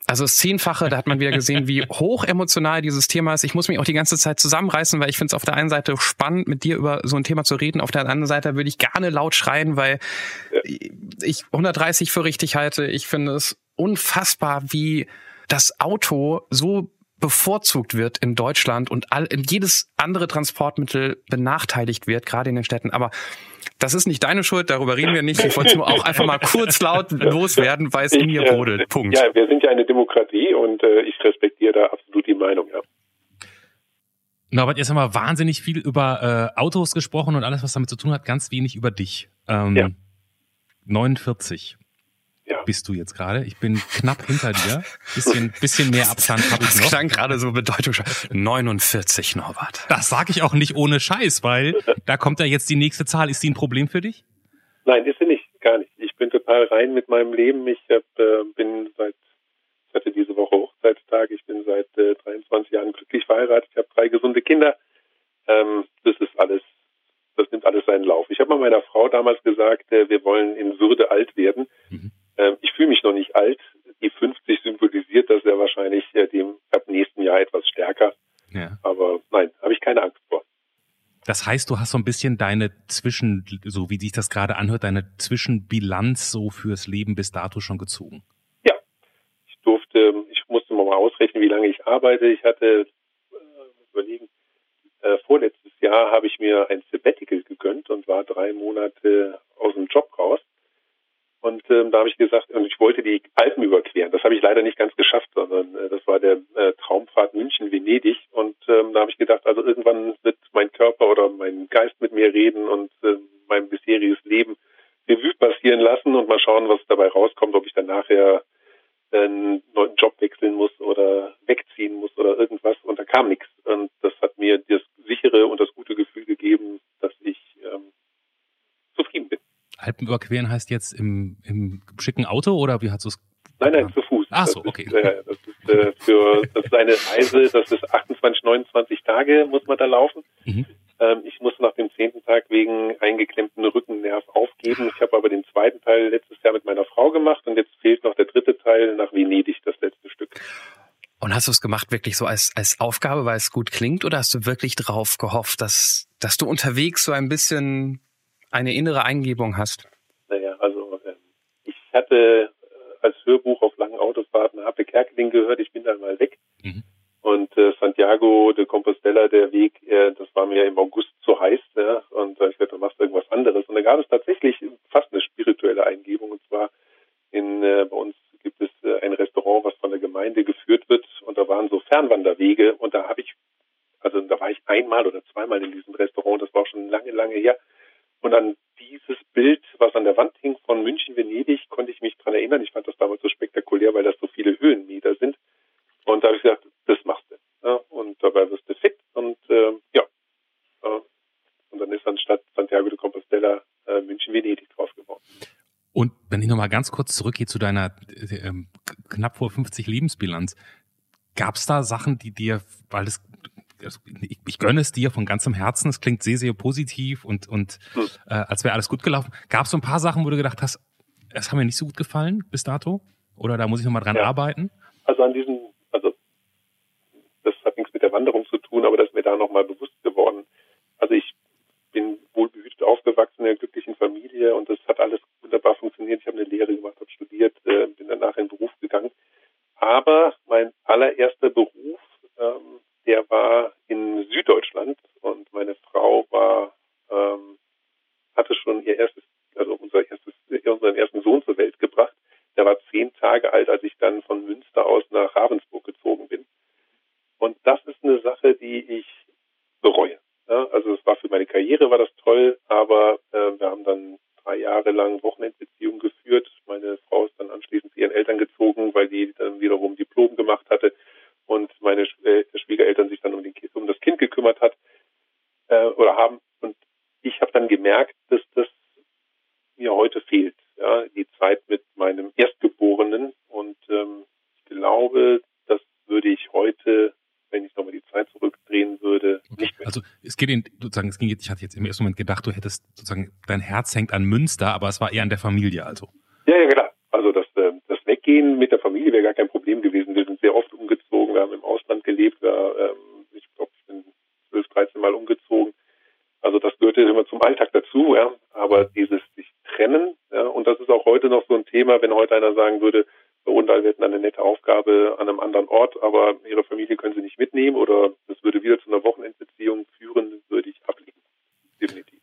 Also das Zehnfache, da hat man wieder gesehen, wie hoch emotional dieses Thema ist. Ich muss mich auch die ganze Zeit zusammenreißen, weil ich finde es auf der einen Seite spannend, mit dir über so ein Thema zu reden. Auf der anderen Seite würde ich gerne laut schreien, weil ich 130 für richtig halte. Ich finde es unfassbar, wie das Auto so bevorzugt wird in Deutschland und all, jedes andere Transportmittel benachteiligt wird, gerade in den Städten. Aber das ist nicht deine Schuld, darüber reden wir nicht. Ich wollte es nur auch einfach mal kurz laut loswerden, weil es in mir brodelt. Punkt. Ja, wir sind ja eine Demokratie und äh, ich respektiere da absolut die Meinung, ja. Norbert, jetzt haben wir wahnsinnig viel über äh, Autos gesprochen und alles, was damit zu tun hat, ganz wenig über dich. Ähm, ja. 49 ja. bist du jetzt gerade. Ich bin knapp hinter dir. Bisschen, bisschen mehr Abstand habe ich noch. Das klang gerade so bedeutungsschwer. 49, Norbert. Das sage ich auch nicht ohne Scheiß, weil da kommt ja jetzt die nächste Zahl. Ist die ein Problem für dich? Nein, ist sie nicht. Gar nicht. Ich bin total rein mit meinem Leben. Ich hab, äh, bin seit, ich hatte diese Woche Hochzeitstag. Ich bin seit äh, 23 Jahren glücklich verheiratet. Ich habe drei gesunde Kinder. Ähm, das ist alles das nimmt alles seinen Lauf. Ich habe mal meiner Frau damals gesagt, äh, wir wollen in Würde alt werden. Mhm. Ähm, ich fühle mich noch nicht alt. Die 50 symbolisiert das ja wahrscheinlich äh, dem ab nächsten Jahr etwas stärker. Ja. Aber nein, habe ich keine Angst vor. Das heißt, du hast so ein bisschen deine Zwischen, so wie sich das gerade anhört, deine Zwischenbilanz so fürs Leben bis dato schon gezogen. Ja, ich durfte, ich musste mal ausrechnen, wie lange ich arbeite. Ich hatte, äh, überlegen, äh, vorletztes Jahr habe ich mir ein Sabbatical gegönnt und war drei Monate aus dem Job raus. Und ähm, da habe ich gesagt, ich wollte die Alpen überqueren. Das habe ich leider nicht ganz geschafft, sondern äh, das war der äh, Traumfahrt München-Venedig. Und ähm, da habe ich gedacht, also irgendwann wird mein Körper oder mein Geist mit mir reden und äh, mein bisheriges Leben Revue passieren lassen und mal schauen, was dabei rauskommt, ob ich dann nachher einen neuen Job wechseln muss oder wegziehen muss oder irgendwas. Und da kam nichts. Und das hat mir das sichere und das gute Gefühl gegeben, dass ich ähm, zufrieden bin. Alpen überqueren heißt jetzt im, im schicken Auto oder wie hast du es? Nein, nein, zu Fuß. Ach so, okay. Ist, äh, das ist äh, für das ist eine Reise, das ist 28, 29 Tage muss man da laufen. Mhm. Ähm, ich muss nach dem zehnten Tag wegen eingeklemmten Rückennerv aufgeben. Ich habe aber den zweiten Teil letztes Jahr mit meiner Frau gemacht und jetzt fehlt noch der dritte Teil nach Venedig, das letzte Stück. Und hast du es gemacht wirklich so als, als Aufgabe, weil es gut klingt, oder hast du wirklich drauf gehofft, dass, dass du unterwegs so ein bisschen eine innere Eingebung hast? Naja, also äh, ich hatte äh, als Hörbuch auf langen Autofahrten Happe Kerkeling gehört, ich bin dann mal weg. Mhm. Und äh, Santiago de Compostela, der Weg, äh, das war mir im August zu heiß. Ja? Und äh, ich dachte, du machst irgendwas anderes. Und da gab es tatsächlich fast eine spirituelle Eingebung. Und zwar in äh, bei uns gibt es äh, ein Restaurant, was von der Gemeinde geführt wird. Und da waren so Fernwanderwege. Und da habe ich, also da war ich einmal oder zweimal in diesem Restaurant. Das war schon lange, lange her. Und an dieses Bild, was an der Wand hing von München, Venedig, konnte ich mich dran erinnern. Ich fand das damals so spektakulär, weil das so viele Höhenmeter sind. Und da habe ich gesagt, das machst du. Ja, und dabei wirst du fit. Und äh, ja, und dann ist anstatt Santiago de Compostela äh, München, Venedig drauf geworden. Und wenn ich nochmal ganz kurz zurückgehe zu deiner äh, äh, knapp vor 50 Lebensbilanz, gab es da Sachen, die dir, weil das ich, ich gönne es dir von ganzem Herzen, es klingt sehr, sehr positiv und, und hm. äh, als wäre alles gut gelaufen. Gab es so ein paar Sachen, wo du gedacht hast, es haben mir nicht so gut gefallen bis dato? Oder da muss ich nochmal dran ja. arbeiten? Also an diesen, also das hat nichts mit der Wanderung zu tun, aber das ist mir da nochmal bewusst geworden. Also ich bin wohlbehütet aufgewachsen in einer glücklichen Familie und das hat alles wunderbar funktioniert. Ich habe eine Lehre gemacht, habe studiert, äh, bin danach in den Beruf gegangen. Aber mein allererster Beruf ähm, der war in Süddeutschland und meine Frau war, ähm, hatte schon ihr erstes, also unser erstes, unseren ersten Sohn zur Welt gebracht. Der war zehn Tage alt, als ich dann von Münster aus nach Ravensburg gezogen bin. Und das ist eine Sache, die ich bereue. Ja, also es war für meine Karriere war das toll, aber äh, wir haben dann drei Jahre lang Wochenendbeziehungen geführt. Meine Frau ist dann anschließend zu ihren Eltern gezogen, weil die dann wiederum Diplom gemacht hatte und meine äh, Schwiegereltern sich dann um, den, um das Kind gekümmert hat äh, oder haben. Und ich habe dann gemerkt, dass das mir heute fehlt. Ja, die Zeit mit meinem Erstgeborenen. Und ähm, ich glaube, das würde ich heute, wenn ich nochmal die Zeit zurückdrehen würde, okay. nicht mehr. Also es geht in, sozusagen, es ging jetzt, ich hatte jetzt im ersten Moment gedacht, du hättest sozusagen, dein Herz hängt an Münster, aber es war eher an der Familie also. Ja, ja, klar. Also das, äh, das Weggehen mit der Familie wäre gar kein Problem gewesen. Wir sind sehr oft umgezogen, wir haben im Ausland gelebt, wir, ähm, ich glaube, ich bin 12, 13 Mal umgezogen. Also das gehörte immer zum Alltag dazu, ja. Aber dieses sich trennen, ja, und das ist auch heute noch so ein Thema, wenn heute einer sagen würde, bei Rundal wird eine nette Aufgabe an einem anderen Ort, aber ihre Familie können sie nicht mitnehmen oder es würde wieder zu einer Wochenendbeziehung führen, würde ich ablehnen. Definitiv.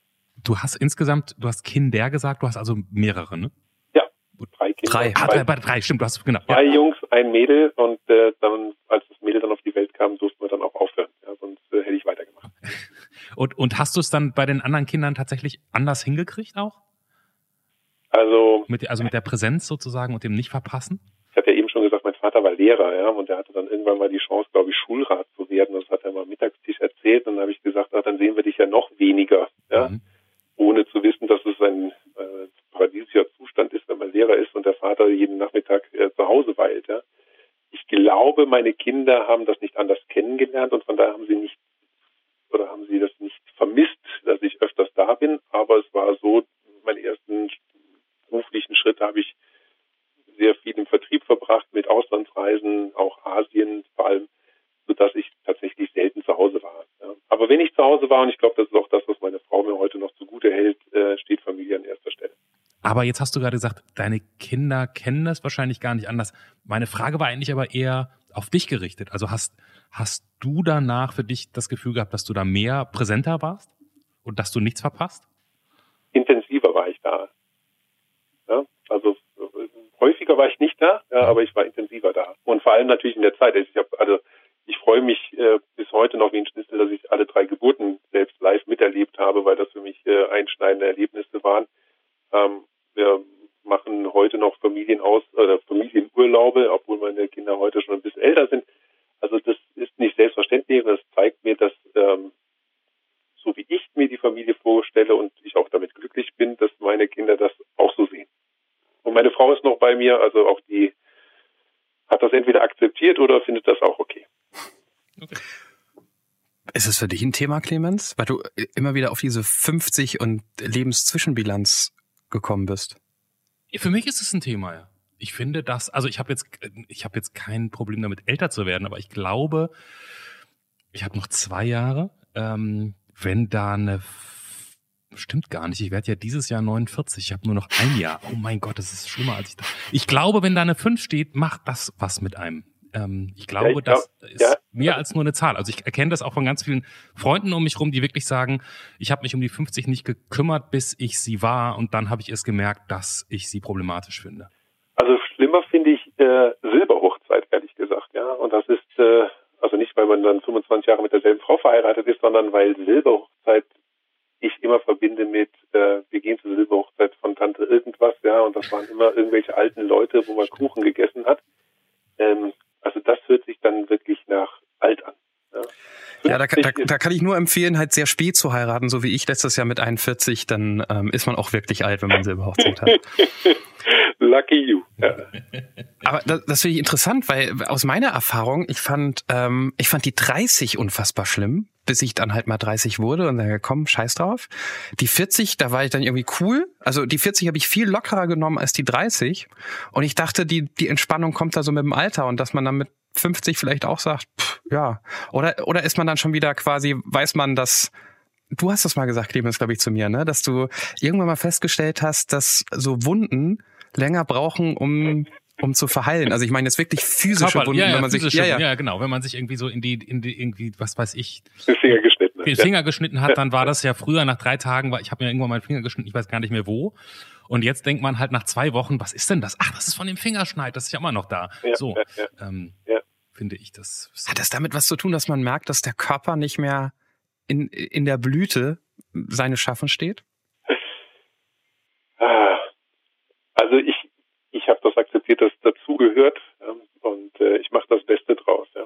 Du hast insgesamt, du hast Kinder gesagt, du hast also mehrere, ne? drei Kinder. Drei, ah, drei, drei, stimmt, du hast genau. Zwei ja. Jungs, ein Mädel und äh, dann, als das Mädel dann auf die Welt kam, durften wir dann auch aufhören. Ja, sonst äh, hätte ich weitergemacht. Und, und hast du es dann bei den anderen Kindern tatsächlich anders hingekriegt auch? Also mit, also mit der Präsenz sozusagen und dem Nicht-Verpassen? Ich hatte ja eben schon gesagt, mein Vater war Lehrer, ja, und er hatte dann irgendwann mal die Chance, glaube ich, Schulrat zu werden. Das hat er mal Mittagstisch erzählt. Und dann habe ich gesagt, ach, dann sehen wir dich ja noch weniger, ja, mhm. Ohne zu wissen, dass es ein äh, paradiesischer Zustand ist, wenn man Lehrer ist und der Vater jeden Nachmittag äh, zu Hause weilt. Ja. Ich glaube, meine Kinder haben das nicht anders kennengelernt und von daher haben sie nicht oder haben sie das nicht vermisst, dass ich öfters da bin. Aber es war so, meine ersten beruflichen Schritte habe ich sehr viel im Vertrieb verbracht, mit Auslandsreisen, auch Asien vor allem, sodass ich tatsächlich selten zu Hause war. Aber wenn ich zu Hause war, und ich glaube, das ist auch das, was meine Frau mir heute noch zugute hält, äh, steht Familie an erster Stelle. Aber jetzt hast du gerade gesagt, deine Kinder kennen das wahrscheinlich gar nicht anders. Meine Frage war eigentlich aber eher auf dich gerichtet. Also hast, hast du danach für dich das Gefühl gehabt, dass du da mehr präsenter warst und dass du nichts verpasst? Intensiver war ich da. Ja, also häufiger war ich nicht da, ja, aber ich war intensiver da. Und vor allem natürlich in der Zeit. Ich habe also ich freue mich äh, bis heute noch wie ein Schnitzel, dass ich alle drei Geburten selbst live miterlebt habe, weil das für mich äh, einschneidende Erlebnisse waren. Ähm, wir machen heute noch Familienaus oder Familienurlaube, obwohl meine Kinder heute schon ein bisschen älter sind. Also das ist nicht selbstverständlich und das zeigt mir, dass ähm, so wie ich mir die Familie vorstelle und ich auch damit glücklich bin, dass meine Kinder das auch so sehen. Und meine Frau ist noch bei mir, also auch die hat das entweder akzeptiert oder findet das auch okay. Okay. Ist es für dich ein Thema, Clemens? Weil du immer wieder auf diese 50 und Lebenszwischenbilanz gekommen bist? Für mich ist es ein Thema, ja. Ich finde das, also ich habe jetzt, ich habe jetzt kein Problem damit, älter zu werden, aber ich glaube, ich habe noch zwei Jahre. Ähm, wenn da eine Stimmt gar nicht. Ich werde ja dieses Jahr 49. Ich habe nur noch ein Jahr. Oh mein Gott, das ist schlimmer als ich dachte. Ich glaube, wenn da eine 5 steht, macht das was mit einem. Ähm, ich glaube, ja, ich das glaub, ist ja. mehr als nur eine Zahl. Also ich erkenne das auch von ganz vielen Freunden um mich rum, die wirklich sagen, ich habe mich um die 50 nicht gekümmert, bis ich sie war und dann habe ich erst gemerkt, dass ich sie problematisch finde. Also schlimmer finde ich äh, Silberhochzeit, ehrlich gesagt, ja. Und das ist äh, also nicht, weil man dann 25 Jahre mit derselben Frau verheiratet ist, sondern weil Silberhochzeit ich immer verbinde mit, äh, wir gehen zur Silberhochzeit von Tante irgendwas, ja, und das waren immer irgendwelche alten Leute, wo man Kuchen gegessen hat. Ähm, also das hört sich dann wirklich nach alt an. Ja. Ja, da, da, da kann ich nur empfehlen, halt sehr spät zu heiraten, so wie ich letztes Jahr mit 41, dann ähm, ist man auch wirklich alt, wenn man Silberhochzeit hat. Lucky you. Ja. Aber das, das finde ich interessant, weil aus meiner Erfahrung, ich fand, ähm, ich fand die 30 unfassbar schlimm, bis ich dann halt mal 30 wurde und dann komm, scheiß drauf. Die 40, da war ich dann irgendwie cool. Also die 40 habe ich viel lockerer genommen als die 30. Und ich dachte, die, die Entspannung kommt da so mit dem Alter und dass man dann mit 50 vielleicht auch sagt, pff, ja. Oder, oder ist man dann schon wieder quasi, weiß man, dass Du hast das mal gesagt, Clemens, glaube ich, zu mir, ne? Dass du irgendwann mal festgestellt hast, dass so Wunden länger brauchen, um um zu verheilen. Also ich meine jetzt wirklich physische Körper, Wunden, ja, ja, wenn man sich ja, ja. Ja, genau, wenn man sich irgendwie so in die in die irgendwie was weiß ich Den Finger geschnitten. den ja. Finger geschnitten hat, dann war das ja früher nach drei Tagen, war ich habe mir irgendwann meinen Finger geschnitten, ich weiß gar nicht mehr wo. Und jetzt denkt man halt nach zwei Wochen, was ist denn das? Ach, das ist von dem Fingerschneid, das ist ja immer noch da. Ja, so, ja, ja. Ähm, Ja. finde ich das. Hat das damit was zu tun, dass man merkt, dass der Körper nicht mehr in, in der Blüte seines Schaffens steht? Ah. Also ich, ich habe das akzeptiert, dass es dazugehört ähm, und äh, ich mache das Beste draus. Ja.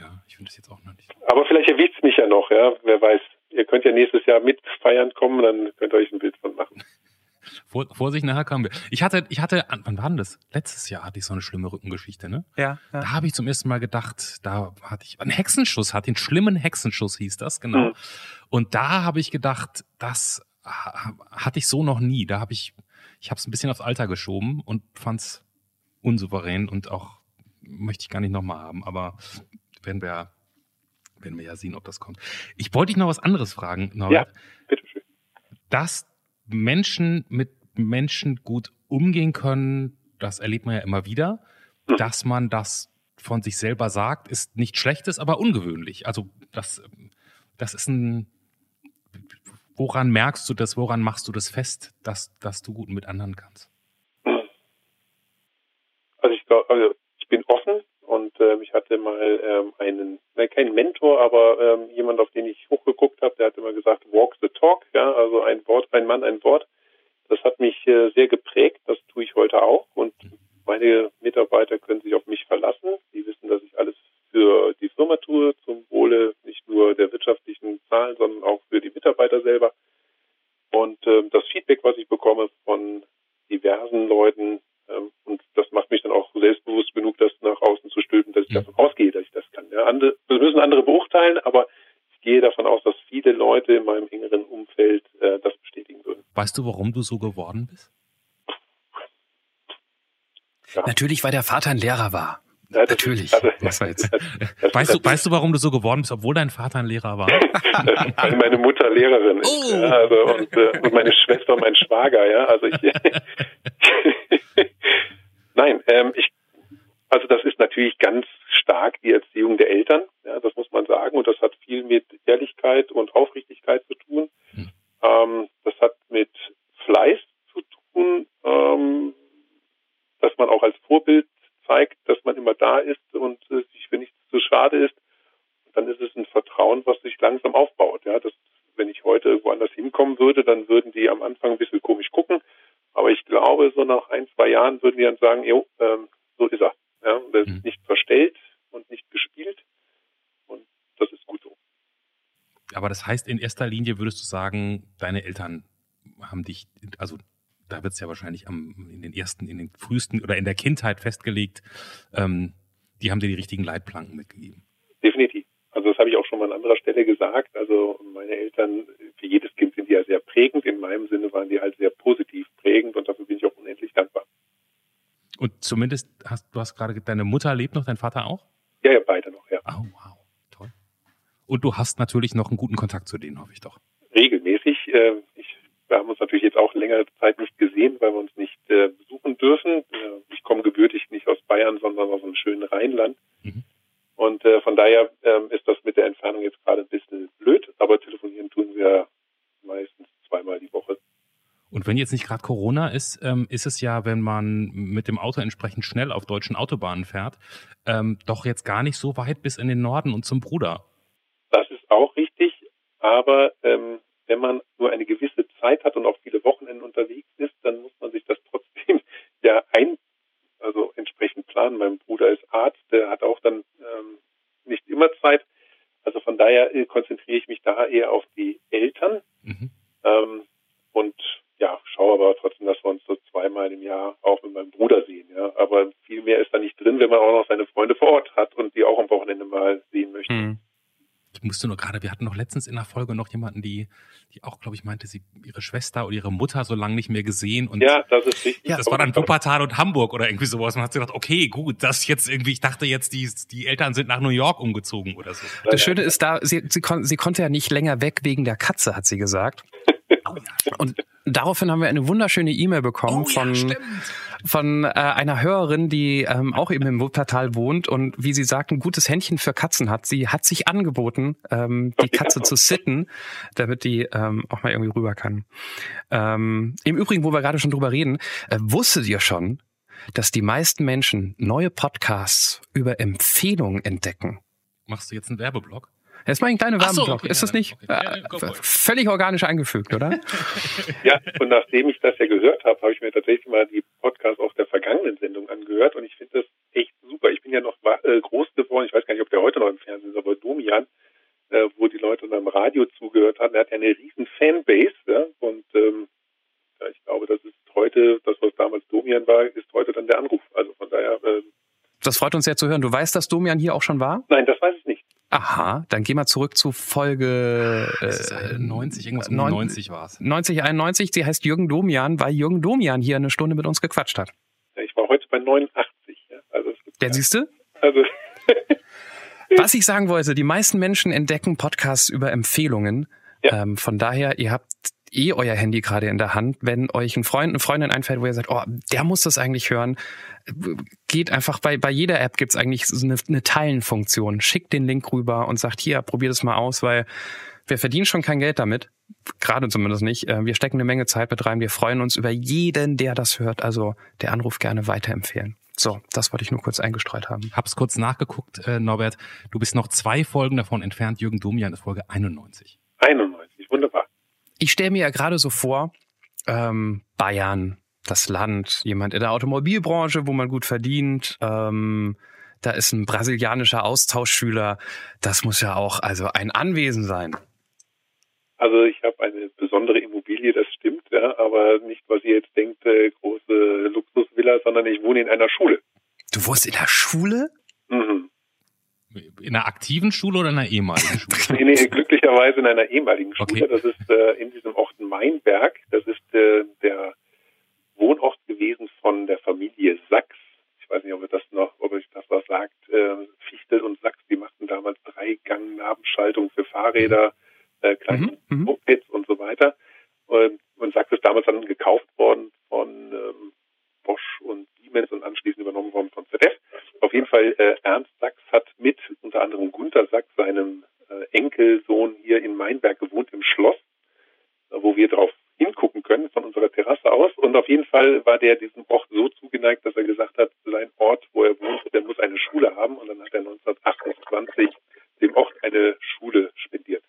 Ja, ich finde das jetzt auch noch nicht. Aber vielleicht erwischt es mich ja noch, ja. Wer weiß. Ihr könnt ja nächstes Jahr mit feiern kommen, dann könnt ihr euch ein Bild von machen. Vor, Vorsicht, nachher kommen wir. Ich hatte, ich hatte, wann war denn das? Letztes Jahr hatte ich so eine schlimme Rückengeschichte, ne? Ja. Da habe ich zum ersten Mal gedacht, da hatte ich einen Hexenschuss, hatte einen schlimmen Hexenschuss, hieß das, genau. Mhm. Und da habe ich gedacht, das ha- hatte ich so noch nie. Da habe ich, ich habe es ein bisschen aufs Alter geschoben und fand es unsouverän und auch möchte ich gar nicht nochmal haben, aber werden wir, ja- werden wir ja sehen, ob das kommt. Ich wollte dich noch was anderes fragen, Norbert. Bitteschön. Dass Menschen mit Menschen gut umgehen können, das erlebt man ja immer wieder. Mhm. Dass man das von sich selber sagt, ist nicht schlechtes, aber ungewöhnlich. Also das, das ist ein, woran merkst du das, woran machst du das fest, dass, dass du gut mit anderen kannst? Also ich glaube, also ich bin offen und ähm, ich hatte mal ähm, einen, nein, keinen Mentor, aber ähm, jemand, auf den ich hochgeguckt habe, der hat immer gesagt, walk the talk, ja, also ein Wort, ein Mann, ein Wort. Das hat mich äh, sehr geprägt, das tue ich heute auch und meine Mitarbeiter können sich auf mich verlassen. Die wissen, dass ich alles für die Firma tue, zum Wohle nur der wirtschaftlichen Zahlen, sondern auch für die Mitarbeiter selber. Und ähm, das Feedback, was ich bekomme von diversen Leuten, ähm, und das macht mich dann auch selbstbewusst genug, das nach außen zu stülpen, dass ich Mhm. davon ausgehe, dass ich das kann. Ja, andere, das müssen andere beurteilen, aber ich gehe davon aus, dass viele Leute in meinem engeren Umfeld äh, das bestätigen würden. Weißt du, warum du so geworden bist? Natürlich, weil der Vater ein Lehrer war. Das Natürlich. Ist, also, Was war jetzt? das, Weißt du, das, weißt du, warum du so geworden bist, obwohl dein Vater ein Lehrer war? weil meine Mutter Lehrerin ist. Oh. Ja, also, und, äh, und meine Schwester und mein Schwager, ja. Also ich Nein, ähm, ich also das ist natürlich ganz stark die Erziehung der Eltern, ja, das muss man sagen. Und das hat viel mit Ehrlichkeit und Aufrichtigkeit zu tun. Hm. Ähm, das hat mit Fleiß zu tun, ähm, dass man auch als Vorbild zeigt, dass man immer da ist und äh, sich für nichts zu schade ist. Dann ist es ein Vertrauen, was sich langsam aufbaut. Ja, das, wenn ich heute irgendwo anders hinkommen würde, dann würden die am Anfang ein bisschen komisch gucken. Aber ich glaube, so nach ein, zwei Jahren würden die dann sagen, jo, ähm, so ist er. Ja, und er Mhm. ist nicht verstellt und nicht gespielt. Und das ist gut so. Aber das heißt, in erster Linie würdest du sagen, deine Eltern haben dich, also da wird es ja wahrscheinlich am, in den ersten, in den frühesten oder in der Kindheit festgelegt, ähm, die haben dir die richtigen Leitplanken mitgegeben. Definitiv. Also das habe ich auch schon mal an anderer Stelle gesagt. Also meine Eltern, für jedes Kind sind die ja sehr prägend. In meinem Sinne waren die halt sehr positiv prägend und dafür bin ich auch unendlich dankbar. Und zumindest hast du hast gerade, deine Mutter lebt noch, dein Vater auch? Ja, ja, beide noch, ja. Oh, wow, toll. Und du hast natürlich noch einen guten Kontakt zu denen, hoffe ich doch. Regelmäßig. Äh, wir haben uns natürlich jetzt auch längere Zeit nicht gesehen, weil wir uns nicht äh, besuchen dürfen. Äh, ich komme gebürtig nicht aus Bayern, sondern aus einem schönen Rheinland. Mhm. Und äh, von daher ähm, ist das mit der Entfernung jetzt gerade ein bisschen blöd, aber telefonieren tun wir meistens zweimal die Woche. Und wenn jetzt nicht gerade Corona ist, ähm, ist es ja, wenn man mit dem Auto entsprechend schnell auf deutschen Autobahnen fährt, ähm, doch jetzt gar nicht so weit bis in den Norden und zum Bruder. Das ist auch richtig, aber ähm, wenn man nur eine gewisse Zeit hat und auch viele Wochenenden unterwegs ist, dann muss man sich das trotzdem ja ein, also entsprechend planen. Mein Bruder ist Arzt, der hat auch dann ähm, nicht immer Zeit. Also von daher äh, konzentriere ich mich da eher auf die Eltern mhm. ähm, und ja, schaue aber trotzdem, dass wir uns so zweimal im Jahr auch mit meinem Bruder sehen. Ja. Aber viel mehr ist da nicht drin, wenn man auch noch seine Freunde vor Ort hat und die auch am Wochenende mal sehen möchte. Mhm musste nur gerade, wir hatten noch letztens in der Folge noch jemanden, die, die auch, glaube ich, meinte, sie ihre Schwester oder ihre Mutter so lange nicht mehr gesehen. Und ja, das ist richtig. Ja, das war dann Wuppertal und Hamburg oder irgendwie sowas. Man hat sich gedacht, okay, gut, das jetzt irgendwie, ich dachte jetzt, die, die Eltern sind nach New York umgezogen oder so. Das Schöne ist da, sie, sie, kon sie konnte ja nicht länger weg wegen der Katze, hat sie gesagt. Und daraufhin haben wir eine wunderschöne E-Mail bekommen oh, von, ja, von äh, einer Hörerin, die ähm, auch eben im Wuppertal wohnt und wie sie sagt, ein gutes Händchen für Katzen hat. Sie hat sich angeboten, ähm, die Katze zu sitten, damit die ähm, auch mal irgendwie rüber kann. Ähm, Im Übrigen, wo wir gerade schon drüber reden, äh, wusstet ihr schon, dass die meisten Menschen neue Podcasts über Empfehlungen entdecken? Machst du jetzt einen Werbeblock? Jetzt mal ein kleiner Werbeblock. So, okay, ist das nicht okay. äh, völlig organisch eingefügt, oder? ja, und nachdem ich das ja gehört habe, habe ich mir tatsächlich mal die Podcasts aus der vergangenen Sendung angehört und ich finde das echt super. Ich bin ja noch äh, groß geworden, ich weiß gar nicht, ob der heute noch im Fernsehen ist, aber Domian, äh, wo die Leute beim Radio zugehört haben, der hat ja eine riesen Fanbase ja, und ähm, ja, ich glaube, das ist heute, das was damals Domian war, ist heute dann der Anruf. Also von daher. Äh, das freut uns sehr zu hören. Du weißt, dass Domian hier auch schon war? Nein, das weiß ich nicht. Aha, dann gehen wir zurück zu Folge äh, 90, irgendwas um 90 war es. 90, 91, sie heißt Jürgen Domian, weil Jürgen Domian hier eine Stunde mit uns gequatscht hat. Ja, ich war heute bei 89. Ja. Also ja, siehst du? Also Was ich sagen wollte, die meisten Menschen entdecken Podcasts über Empfehlungen. Ja. Ähm, von daher, ihr habt eh euer Handy gerade in der Hand. Wenn euch ein Freund, eine Freundin einfällt, wo ihr sagt, oh, der muss das eigentlich hören, geht einfach bei, bei jeder App gibt's eigentlich so eine, eine Teilen-Funktion. Schickt den Link rüber und sagt, hier, probier das mal aus, weil wir verdienen schon kein Geld damit. Gerade zumindest nicht. Äh, wir stecken eine Menge Zeit mit rein. Wir freuen uns über jeden, der das hört. Also der Anruf gerne weiterempfehlen. So, das wollte ich nur kurz eingestreut haben. Hab's kurz nachgeguckt, äh, Norbert. Du bist noch zwei Folgen davon entfernt. Jürgen Domian ist Folge 91. 91, wunderbar. Ich stelle mir ja gerade so vor, ähm, Bayern, das Land, jemand in der Automobilbranche, wo man gut verdient, ähm, da ist ein brasilianischer Austauschschüler. Das muss ja auch also ein Anwesen sein. Also ich habe eine besondere Immobilie, das stimmt, ja, aber nicht, was ihr jetzt denkt, äh, große Luxusvilla, sondern ich wohne in einer Schule. Du wohnst in der Schule? Mhm. In einer aktiven Schule oder in einer ehemaligen Schule? nee, nee, glücklicherweise in einer ehemaligen Schule. Okay. Das ist äh, in diesem Ort Mainberg. Das ist äh, der Wohnort gewesen von der Familie Sachs. Ich weiß nicht, ob ihr das noch, ob euch das was sagt. Äh, Fichtel und Sachs, die machten damals drei Gang Nabenschaltung für Fahrräder, äh, kleine mhm. mhm. Mopeds und so weiter. Und, und Sachs ist damals dann gekauft worden von ähm, Bosch und Siemens und anschließend übernommen worden jeden Fall, äh, Ernst Sachs hat mit unter anderem Gunther Sachs, seinem äh, Enkelsohn, hier in Mainberg gewohnt im Schloss, äh, wo wir drauf hingucken können von unserer Terrasse aus. Und auf jeden Fall war der diesem Ort so zugeneigt, dass er gesagt hat, sein Ort, wo er wohnt, der muss eine Schule haben. Und dann hat er 1928 dem Ort eine Schule spendiert.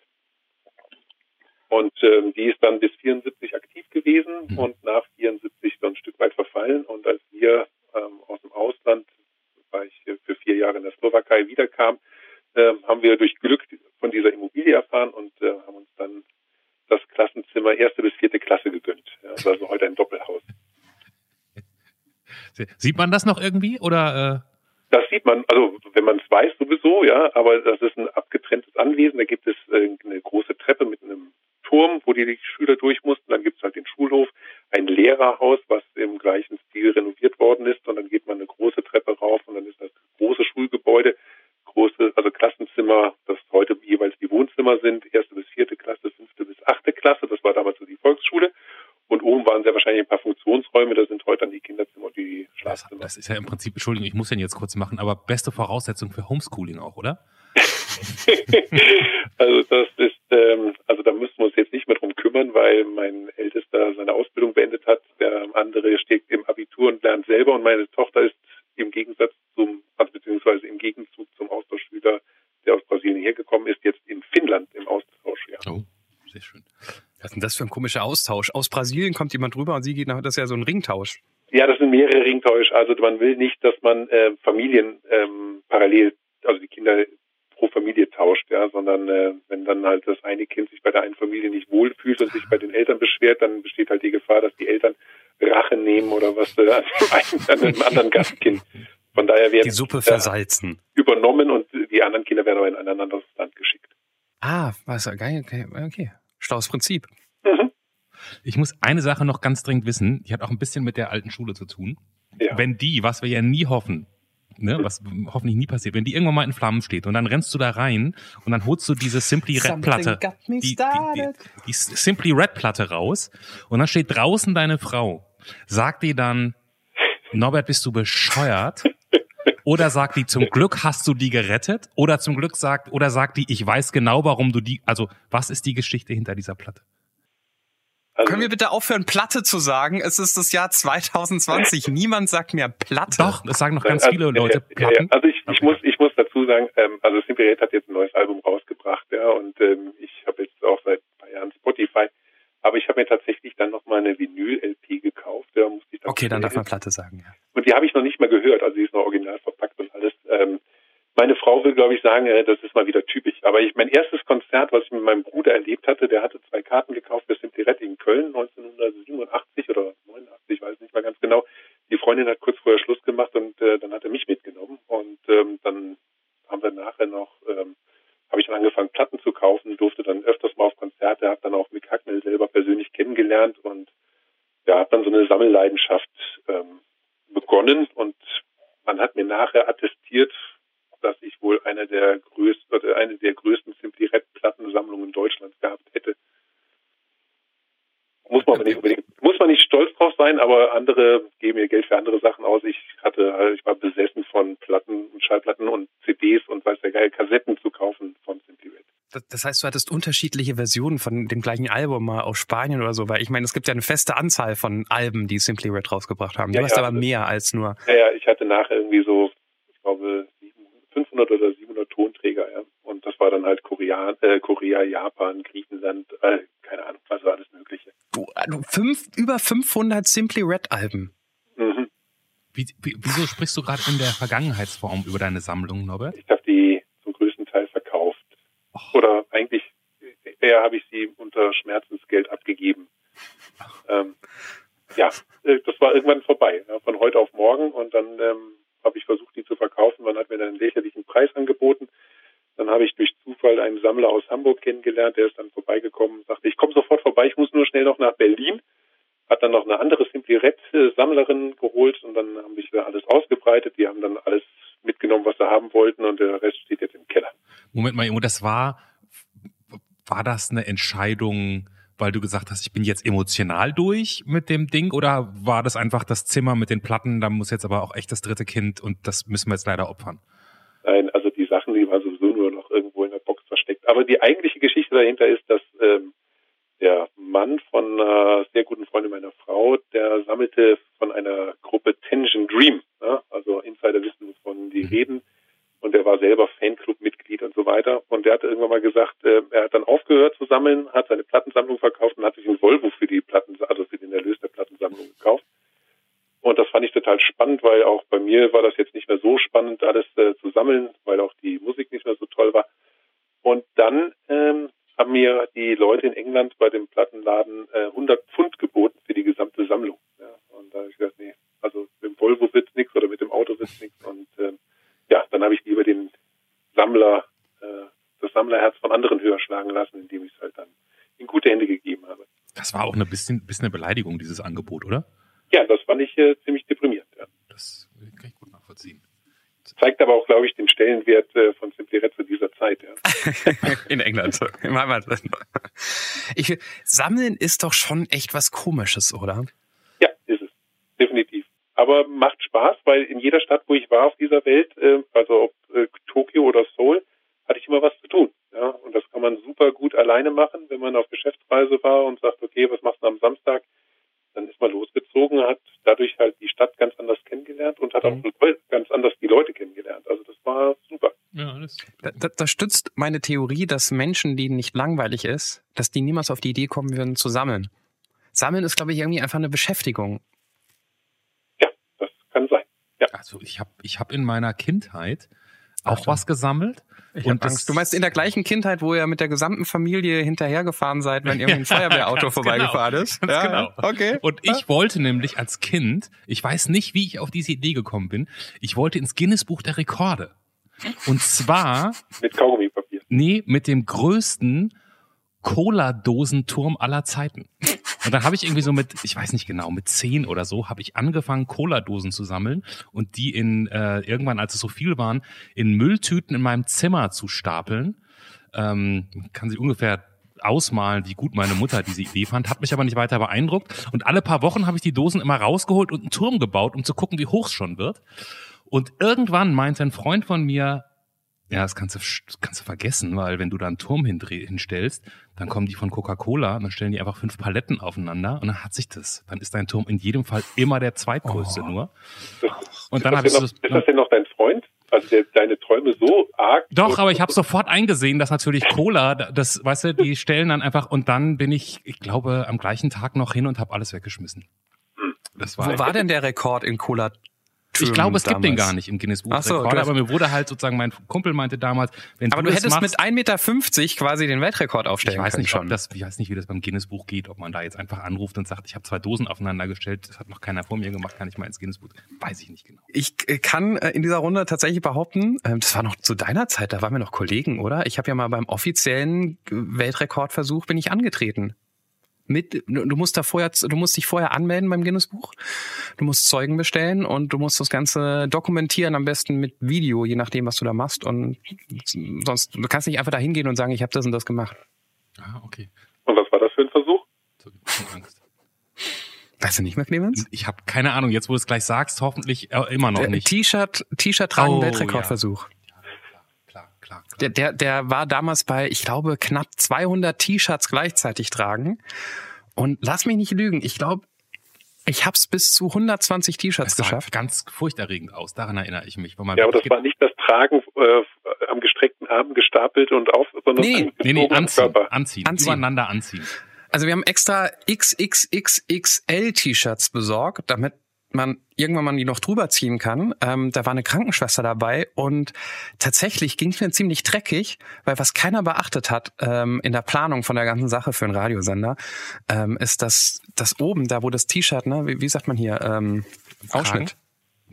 Und ähm, die ist dann bis 74 aktiv gewesen mhm. und nach 74 so ein Stück weit verfallen. Und als wir ähm, aus dem Ausland, war ich für vier Jahre in der Slowakei, wiederkam, äh, haben wir durch Glück von dieser Immobilie erfahren und äh, haben uns dann das Klassenzimmer erste bis vierte Klasse gegönnt. Ja, das ist also heute ein Doppelhaus. Sieht man das noch irgendwie oder? Äh das sieht man, also wenn man es weiß sowieso, ja, aber das ist ein abgetrenntes Anwesen. Da gibt es äh, eine große Treppe mit einem Turm, wo die, Schüler durch mussten. Dann gibt es halt den Schulhof, ein Lehrerhaus, was im gleichen Stil renoviert worden ist. Und dann geht man eine große Treppe rauf und dann ist große Schulgebäude, große, also Klassenzimmer, das heute jeweils die Wohnzimmer sind, erste bis vierte Klasse, fünfte bis achte Klasse. Das war damals so die Volksschule. Und oben waren sehr wahrscheinlich ein paar Funktionsräume, da sind heute dann die Kinderzimmer und die Schlafzimmer. Das, das ist ja im Prinzip, Entschuldigung, ich muss den jetzt kurz machen, aber beste Voraussetzung für Homeschooling auch, oder? also das ist, ähm, also da müssen wir uns jetzt nicht mehr drum kümmern, weil mein Ältester seine Ausbildung beendet hat, der andere steht im Abitur und lernt selber und meine Tochter ist im Gegensatz zum, also beziehungsweise im Gegenzug zum Austauschschüler, der aus Brasilien hergekommen ist, jetzt in Finnland im Austausch. Ja. Oh, sehr schön. Denn das für ein komischer Austausch? Aus Brasilien kommt jemand rüber und sie geht nach, das ist ja so ein Ringtausch. Ja, das sind mehrere Ringtausch. Also man will nicht, dass man äh, Familien ähm, parallel, also die Kinder pro Familie tauscht, ja, sondern äh, wenn dann halt das eine Kind sich bei der einen Familie nicht wohlfühlt und sich bei den Eltern beschwert, dann besteht halt die Gefahr, dass die Eltern Rache nehmen oder was äh, an, an einem anderen Gastkind. Von daher werden die Suppe versalzen übernommen und die anderen Kinder werden aber in ein anderes Land geschickt. Ah, was, geil, okay, okay. Schlaues Prinzip. Ich muss eine Sache noch ganz dringend wissen, die hat auch ein bisschen mit der alten Schule zu tun. Ja. Wenn die, was wir ja nie hoffen, ne, was hoffentlich nie passiert, wenn die irgendwann mal in Flammen steht und dann rennst du da rein und dann holst du diese Simply Red Platte, die, die, die, die Simply Red Platte raus und dann steht draußen deine Frau. Sagt die dann, Norbert, bist du bescheuert? Oder sagt die, zum Glück hast du die gerettet? Oder zum Glück sagt, oder sagt die, ich weiß genau, warum du die, also, was ist die Geschichte hinter dieser Platte? Also, Können wir bitte aufhören, Platte zu sagen? Es ist das Jahr 2020. Niemand sagt mehr Platte. Doch, das sagen noch ganz also, viele Leute. Platten. Also ich, ich Okay. muss ich muss dazu sagen, ähm, also Simply Red hat jetzt ein neues Album rausgebracht, ja, und ähm, ich habe jetzt auch seit ein paar Jahren Spotify, aber ich habe mir tatsächlich dann noch mal eine Vinyl-LP gekauft, ja, musste ich dann Okay, dann darf man Platte sagen. Ja. Und die habe ich noch nicht mal gehört, also die ist noch original verpackt und alles. Ähm, meine Frau will, glaube ich, sagen, äh, das ist mal wieder typisch. Aber ich, mein erstes Konzert, was ich mit meinem Bruder erlebt hatte, der hatte zwei Karten gekauft in Köln 1987 oder 89, ich weiß nicht mal ganz genau. Die Freundin hat kurz vorher Schluss gemacht und äh, dann hat er mich mitgenommen und ähm, dann haben wir nachher noch, ähm, habe ich dann angefangen Platten zu kaufen, durfte dann öfters mal auf Konzerte, habe dann auch Mick Hacknell selber persönlich kennengelernt und ja, habe dann so eine Sammelleidenschaft ähm, begonnen und man hat mir nachher attestiert, dass ich wohl eine der größten oder eine der größten Simply Red Plattensammlungen Deutschlands gehabt hätte. Muss man aber nicht unbedingt, muss man nicht stolz drauf sein, aber mir Geld für andere Sachen aus. Ich hatte, äh, ich war besessen von Platten und Schallplatten und CDs und weiß der geil, Kassetten zu kaufen von Simply Red. Das, heißt, du hattest unterschiedliche Versionen von dem gleichen Album mal aus Spanien oder so, weil ich meine, es gibt ja eine feste Anzahl von Alben, die Simply Red rausgebracht haben. Du Ja, hast ja, aber also- mehr als nur. Naja, ich hatte nachher irgendwie so, ich glaube, 500 oder 700 Tonträger, ja. Und das war dann halt Korea, äh, Korea Japan, Griechenland, äh, keine Ahnung, was war alles Mögliche. Du, du fünf, über 500 Simply Red Alben. Wie, wie, wieso sprichst du gerade in der Vergangenheitsform über deine Sammlung, Norbert? Ich habe die zum größten Teil verkauft. Oder eigentlich eher habe ich sie unter Schmerzensgeld abgegeben. Ähm, ja, äh, das war irgendwann vorbei, von heute auf morgen. Und dann ähm, habe ich versucht, die zu verkaufen. Man hat mir dann einen lächerlichen Preis angeboten. Dann habe ich durch Zufall einen Sammler aus Hamburg kennengelernt, der ist dann vorbeigekommen und sagte, ich komme sofort vorbei, ich muss nur schnell noch nach Berlin. Hat dann noch eine andere Simply Red äh, Sammlerin geholt und dann haben sich da alles ausgebreitet. Die haben dann alles mitgenommen, was sie haben wollten und der Rest steht jetzt im Keller. Moment mal, Imo, das war, war das eine Entscheidung, weil du gesagt hast, ich bin jetzt emotional durch mit dem Ding oder war das einfach das Zimmer mit den Platten, da muss jetzt aber auch echt das dritte Kind und das müssen wir jetzt leider opfern? Nein, also die Sachen, die waren sowieso nur noch irgendwo in der Box versteckt. Aber die eigentliche Geschichte dahinter ist, dass ähm, der Mann von einer sehr guten Freundin meiner Frau, der sammelte von einer Gruppe Tension Dream. Ja? Also Insider wissen, wovon die Mhm. reden. Und der war selber Fanclub-Mitglied und so weiter. Und der hatte irgendwann mal gesagt, äh, er hat dann aufgehört zu sammeln, hat seine Plattensammlung verkauft und hat sich einen Volvo für die Platten, also für den Erlös der Plattensammlung gekauft. Und das fand ich total spannend, weil auch bei mir war das jetzt nicht mehr so spannend, alles äh, zu sammeln, weil auch die Musik nicht mehr so toll war. Und dann ähm, haben mir die Leute in England bei dem Plattenladen äh, 100 Pfund geboten für die gesamte Sammlung. Ja, und da habe ich gesagt, nee, also mit dem Volvo wird's nichts oder mit dem Auto wird's nichts. Und ähm, ja, dann habe ich lieber den Sammler, äh, das Sammlerherz von anderen höher schlagen lassen, indem ich es halt dann in gute Hände gegeben habe. Das war auch eine bisschen, bisschen eine Beleidigung, dieses Angebot, oder? Ja, das fand ich äh, ziemlich deprimierend. Ja. Das kann ich gut nachvollziehen. Zeigt aber auch, glaube ich, den Stellenwert äh, von Simply Red zu dieser Zeit. Ja. In England. Im Heimatland. Ich, Sammeln ist doch schon echt was Komisches, oder? Ja, ist es. Definitiv. Aber macht Spaß, weil in jeder Stadt, wo ich war auf dieser Welt, äh, also ob äh, Tokio oder Seoul, hatte ich immer was zu tun. Ja, und das kann man super gut alleine machen, wenn man auf Geschäftsreise war und sagt, okay, was machst du am Samstag? Dann ist man losgezogen, hat dadurch halt die Stadt ganz anders kennengelernt und hat auch ganz anders die Leute kennengelernt. Also das war super. Ja, das Da, da, das stützt meine Theorie, dass Menschen, denen nicht langweilig ist, dass die niemals auf die Idee kommen würden zu sammeln. Sammeln ist, glaube ich, irgendwie einfach eine Beschäftigung. Ja, das kann sein. Ja. Also ich habe ich hab in meiner Kindheit auch Achtung. was gesammelt. Ich Und Angst. Du meinst in der gleichen Kindheit, wo ihr mit der gesamten Familie hinterhergefahren seid, wenn irgendwie ein Feuerwehrauto vorbeigefahren genau, ist? ganz ja, genau. Okay. Und ich wollte nämlich als Kind, ich weiß nicht, wie ich auf diese Idee gekommen bin, ich wollte ins Guinness Buch der Rekorde. Und zwar Mit Kaugummipapier. Nee, mit dem größten Cola-Dosenturm aller Zeiten. Und dann habe ich irgendwie so mit, ich weiß nicht genau, mit zehn oder so, habe ich angefangen, Cola-Dosen zu sammeln und die in äh, irgendwann, als es so viel waren, in Mülltüten in meinem Zimmer zu stapeln. Ähm, kann sich ungefähr ausmalen, wie gut meine Mutter diese Idee fand, hat mich aber nicht weiter beeindruckt. Und alle paar Wochen habe ich die Dosen immer rausgeholt und einen Turm gebaut, um zu gucken, wie hoch es schon wird. Und irgendwann meinte ein Freund von mir, ja, das kannst du, das kannst du vergessen, weil wenn du da einen Turm hinstellst, dann kommen die von Coca-Cola, dann stellen die einfach fünf Paletten aufeinander und dann hat sich das. Dann ist dein Turm in jedem Fall immer der zweitgrößte Oh. nur. Ist Und das dann habe ich denn so, noch, ist das denn noch dein Freund? Also der, deine Träume so arg? Doch, aber ich habe sofort eingesehen, dass natürlich Cola, das, weißt du, die stellen dann einfach und dann bin ich, ich glaube, am gleichen Tag noch hin und habe alles weggeschmissen. Das war, Wo war denn der Rekord in Cola? Ich glaube, es gibt den damals? gar nicht im Guinness Buch so, hast- aber mir wurde halt sozusagen, mein Kumpel meinte damals, wenn Aber du, hättest machst, mit 1,50 Meter quasi den Weltrekord aufstellen ich weiß können nicht, schon. das, ich weiß nicht, wie das beim Guinness Buch geht, ob man da jetzt einfach anruft und sagt, ich habe zwei Dosen aufeinander gestellt, das hat noch keiner vor mir gemacht, kann ich mal ins Guinness Buch. Weiß ich nicht genau. Ich kann äh, in dieser Runde tatsächlich behaupten, ähm, das war noch zu deiner Zeit, da waren wir noch Kollegen, oder? Ich habe ja mal beim offiziellen Weltrekordversuch bin ich angetreten. Mit, du musst da vorher, du musst dich vorher anmelden beim Guinness Buch. Du musst Zeugen bestellen und du musst das Ganze dokumentieren, am besten mit Video, je nachdem, was du da machst. Und sonst, du kannst nicht einfach da hingehen und sagen, ich habe das und das gemacht. Ah, okay. Und was war das für ein Versuch? So, Angst. Weißt du nicht mehr, Clemens? Ich habe keine Ahnung, jetzt wo du es gleich sagst, hoffentlich äh, immer noch Der nicht. T-Shirt, T-Shirt tragen Oh, Weltrekordversuch. Klar, klar, klar. Der, der, der war damals bei, ich glaube, knapp 200 T-Shirts gleichzeitig tragen. Und lass mich nicht lügen, ich glaube, ich hab's bis zu 120 T-Shirts Das sah geschafft. ganz furchterregend aus, daran erinnere ich mich. Ja, aber das war nicht das Tragen äh, am gestreckten Arm gestapelt und auf, sondern Nee, nee, nee, anziehen, Körper. anziehen, Anziehen. übereinander anziehen. Also wir haben extra XXXXL T-Shirts besorgt, damit man irgendwann mal die noch drüber ziehen kann. Ähm, da war eine Krankenschwester dabei und tatsächlich ging es mir ziemlich dreckig, weil was keiner beachtet hat ähm, in der Planung von der ganzen Sache für einen Radiosender, ähm, ist, dass das oben, da wo das T-Shirt, ne, wie, wie sagt man hier, ähm, Ausschnitt,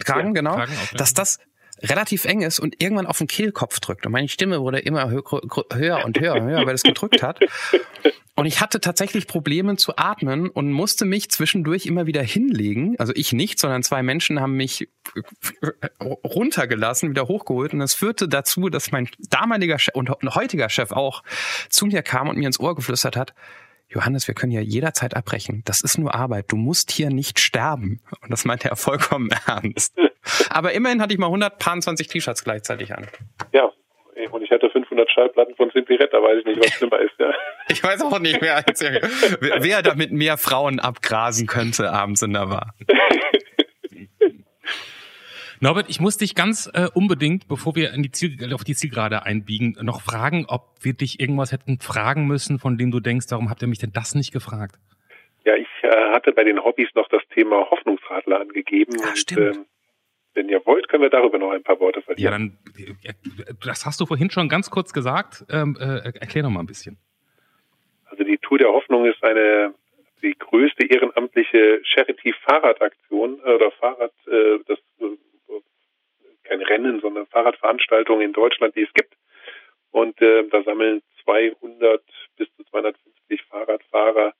Kragen, Ja, genau, Kragen, dass das relativ eng ist und irgendwann auf den Kehlkopf drückt. Und meine Stimme wurde immer hö höher und höher und höher, weil es gedrückt hat. Und ich hatte tatsächlich Probleme zu atmen und musste mich zwischendurch immer wieder hinlegen. Also ich nicht, sondern zwei Menschen haben mich runtergelassen, wieder hochgeholt. Und das führte dazu, dass mein damaliger Chef und heutiger Chef auch zu mir kam und mir ins Ohr geflüstert hat, Johannes, wir können ja jederzeit abbrechen. Das ist nur Arbeit. Du musst hier nicht sterben. Und das meinte er vollkommen ernst. Aber immerhin hatte ich mal 120 T-Shirts gleichzeitig an. Ja, und ich hatte 500 Schallplatten von Simply Red, da weiß ich nicht, was schlimmer ist. Ja. Ich weiß auch nicht mehr, als er- wer damit mehr Frauen abgrasen könnte abends in der Bar. Norbert, ich muss dich ganz äh, unbedingt, bevor wir in die Ziel, auf die Zielgerade einbiegen, noch fragen, ob wir dich irgendwas hätten fragen müssen, von dem du denkst, warum habt ihr mich denn das nicht gefragt? Ja, ich äh, hatte bei den Hobbys noch das Thema Hoffnungsradler angegeben. Ah, und, stimmt. ähm, wenn ihr wollt, können wir darüber noch ein paar Worte Ja, verlieren. dann, äh, das hast du vorhin schon ganz kurz gesagt. Ähm, äh, erklär noch mal ein bisschen. Also die Tour der Hoffnung ist eine die größte ehrenamtliche Charity-Fahrradaktion äh, oder Fahrrad, äh, das äh, kein Rennen, sondern Fahrradveranstaltung in Deutschland, die es gibt. Und äh, da sammeln 200 bis zu 250 Fahrradfahrer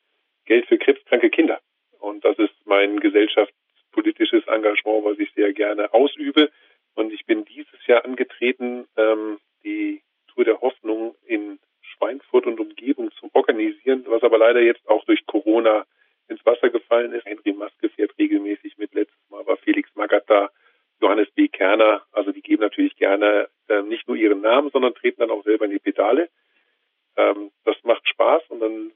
Geld für krebskranke Kinder. Und das ist mein gesellschaftspolitisches Engagement, was ich sehr gerne ausübe. Und ich bin dieses Jahr angetreten, ähm, die Tour der Hoffnung in Schweinfurt und Umgebung zu organisieren, was aber leider jetzt auch durch Corona ins Wasser gefallen ist. Henry Maske fährt regelmäßig mit. Letztes Mal war Felix Magath da, Johannes B. Kerner. Also die geben natürlich gerne äh, nicht nur ihren Namen, sondern treten dann auch selber in die Pedale. Ähm, das macht Spaß und dann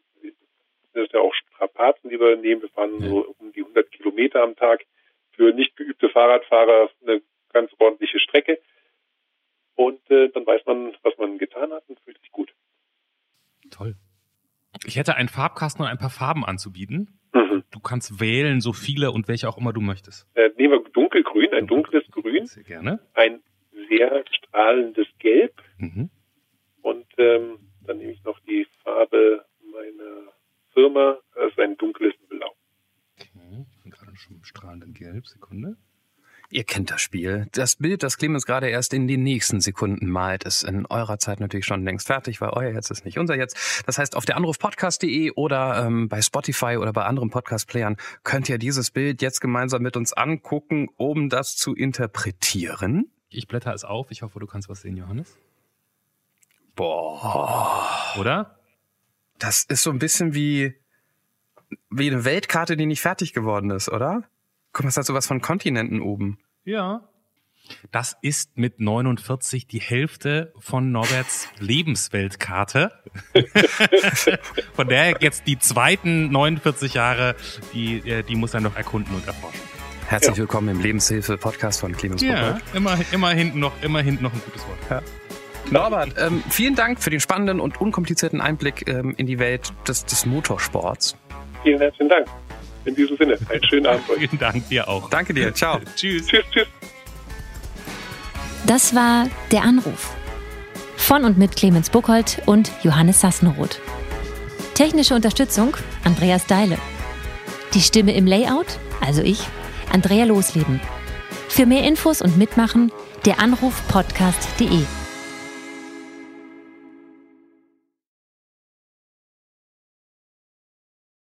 sind ja auch Strapazen, die wir nehmen. Wir fahren so um die 100 Kilometer am Tag. Für nicht geübte Fahrradfahrer eine ganz ordentliche Strecke. Und äh, dann weiß man, was man getan hat und fühlt sich gut. Toll. Ich hätte einen Farbkasten und ein paar Farben anzubieten. Mhm. Du kannst wählen, so viele und welche auch immer du möchtest. Äh, nehmen wir dunkelgrün, ein dunkles Grün, Sehr gerne. ein sehr strahlendes Gelb Mhm. und ähm, dann nehme ich noch die Farbe Firma, das ist ein dunkles Blau. Okay. Ich bin gerade schon im strahlenden Gelb. Sekunde. Ihr kennt das Spiel. Das Bild, das Clemens gerade erst in den nächsten Sekunden malt, ist in eurer Zeit natürlich schon längst fertig, weil euer Jetzt ist nicht unser Jetzt. Das heißt, auf der Anrufpodcast.de oder ähm, bei Spotify oder bei anderen Podcast-Playern könnt ihr dieses Bild jetzt gemeinsam mit uns angucken, um das zu interpretieren. Ich blätter es auf. Ich hoffe, du kannst was sehen, Johannes. Boah. Oder? Das ist so ein bisschen wie, wie eine Weltkarte, die nicht fertig geworden ist, oder? Guck mal, es hat sowas von Kontinenten oben. Ja. Das ist mit 49 die Hälfte von Norberts Lebensweltkarte. von der jetzt die zweiten 49 Jahre, die, äh, die muss er noch erkunden und erforschen. Herzlich ja. willkommen im Lebenshilfe-Podcast von Clemens Ja, immer, immer hinten noch, immer hinten noch ein gutes Wort. Ja. Norbert, ähm, vielen Dank für den spannenden und unkomplizierten Einblick ähm, in die Welt des, des Motorsports. Vielen herzlichen Dank. In diesem Sinne, einen schönen Abend euch. Vielen Dank dir auch. Danke dir. Ciao. tschüss. Tschüss, tschüss. Das war Der Anruf. Von und mit Clemens Buchholz und Johannes Sassenroth. Technische Unterstützung Andreas Deile. Die Stimme im Layout, also ich, Andrea Losleben. Für mehr Infos und Mitmachen der Anruf podcast.de.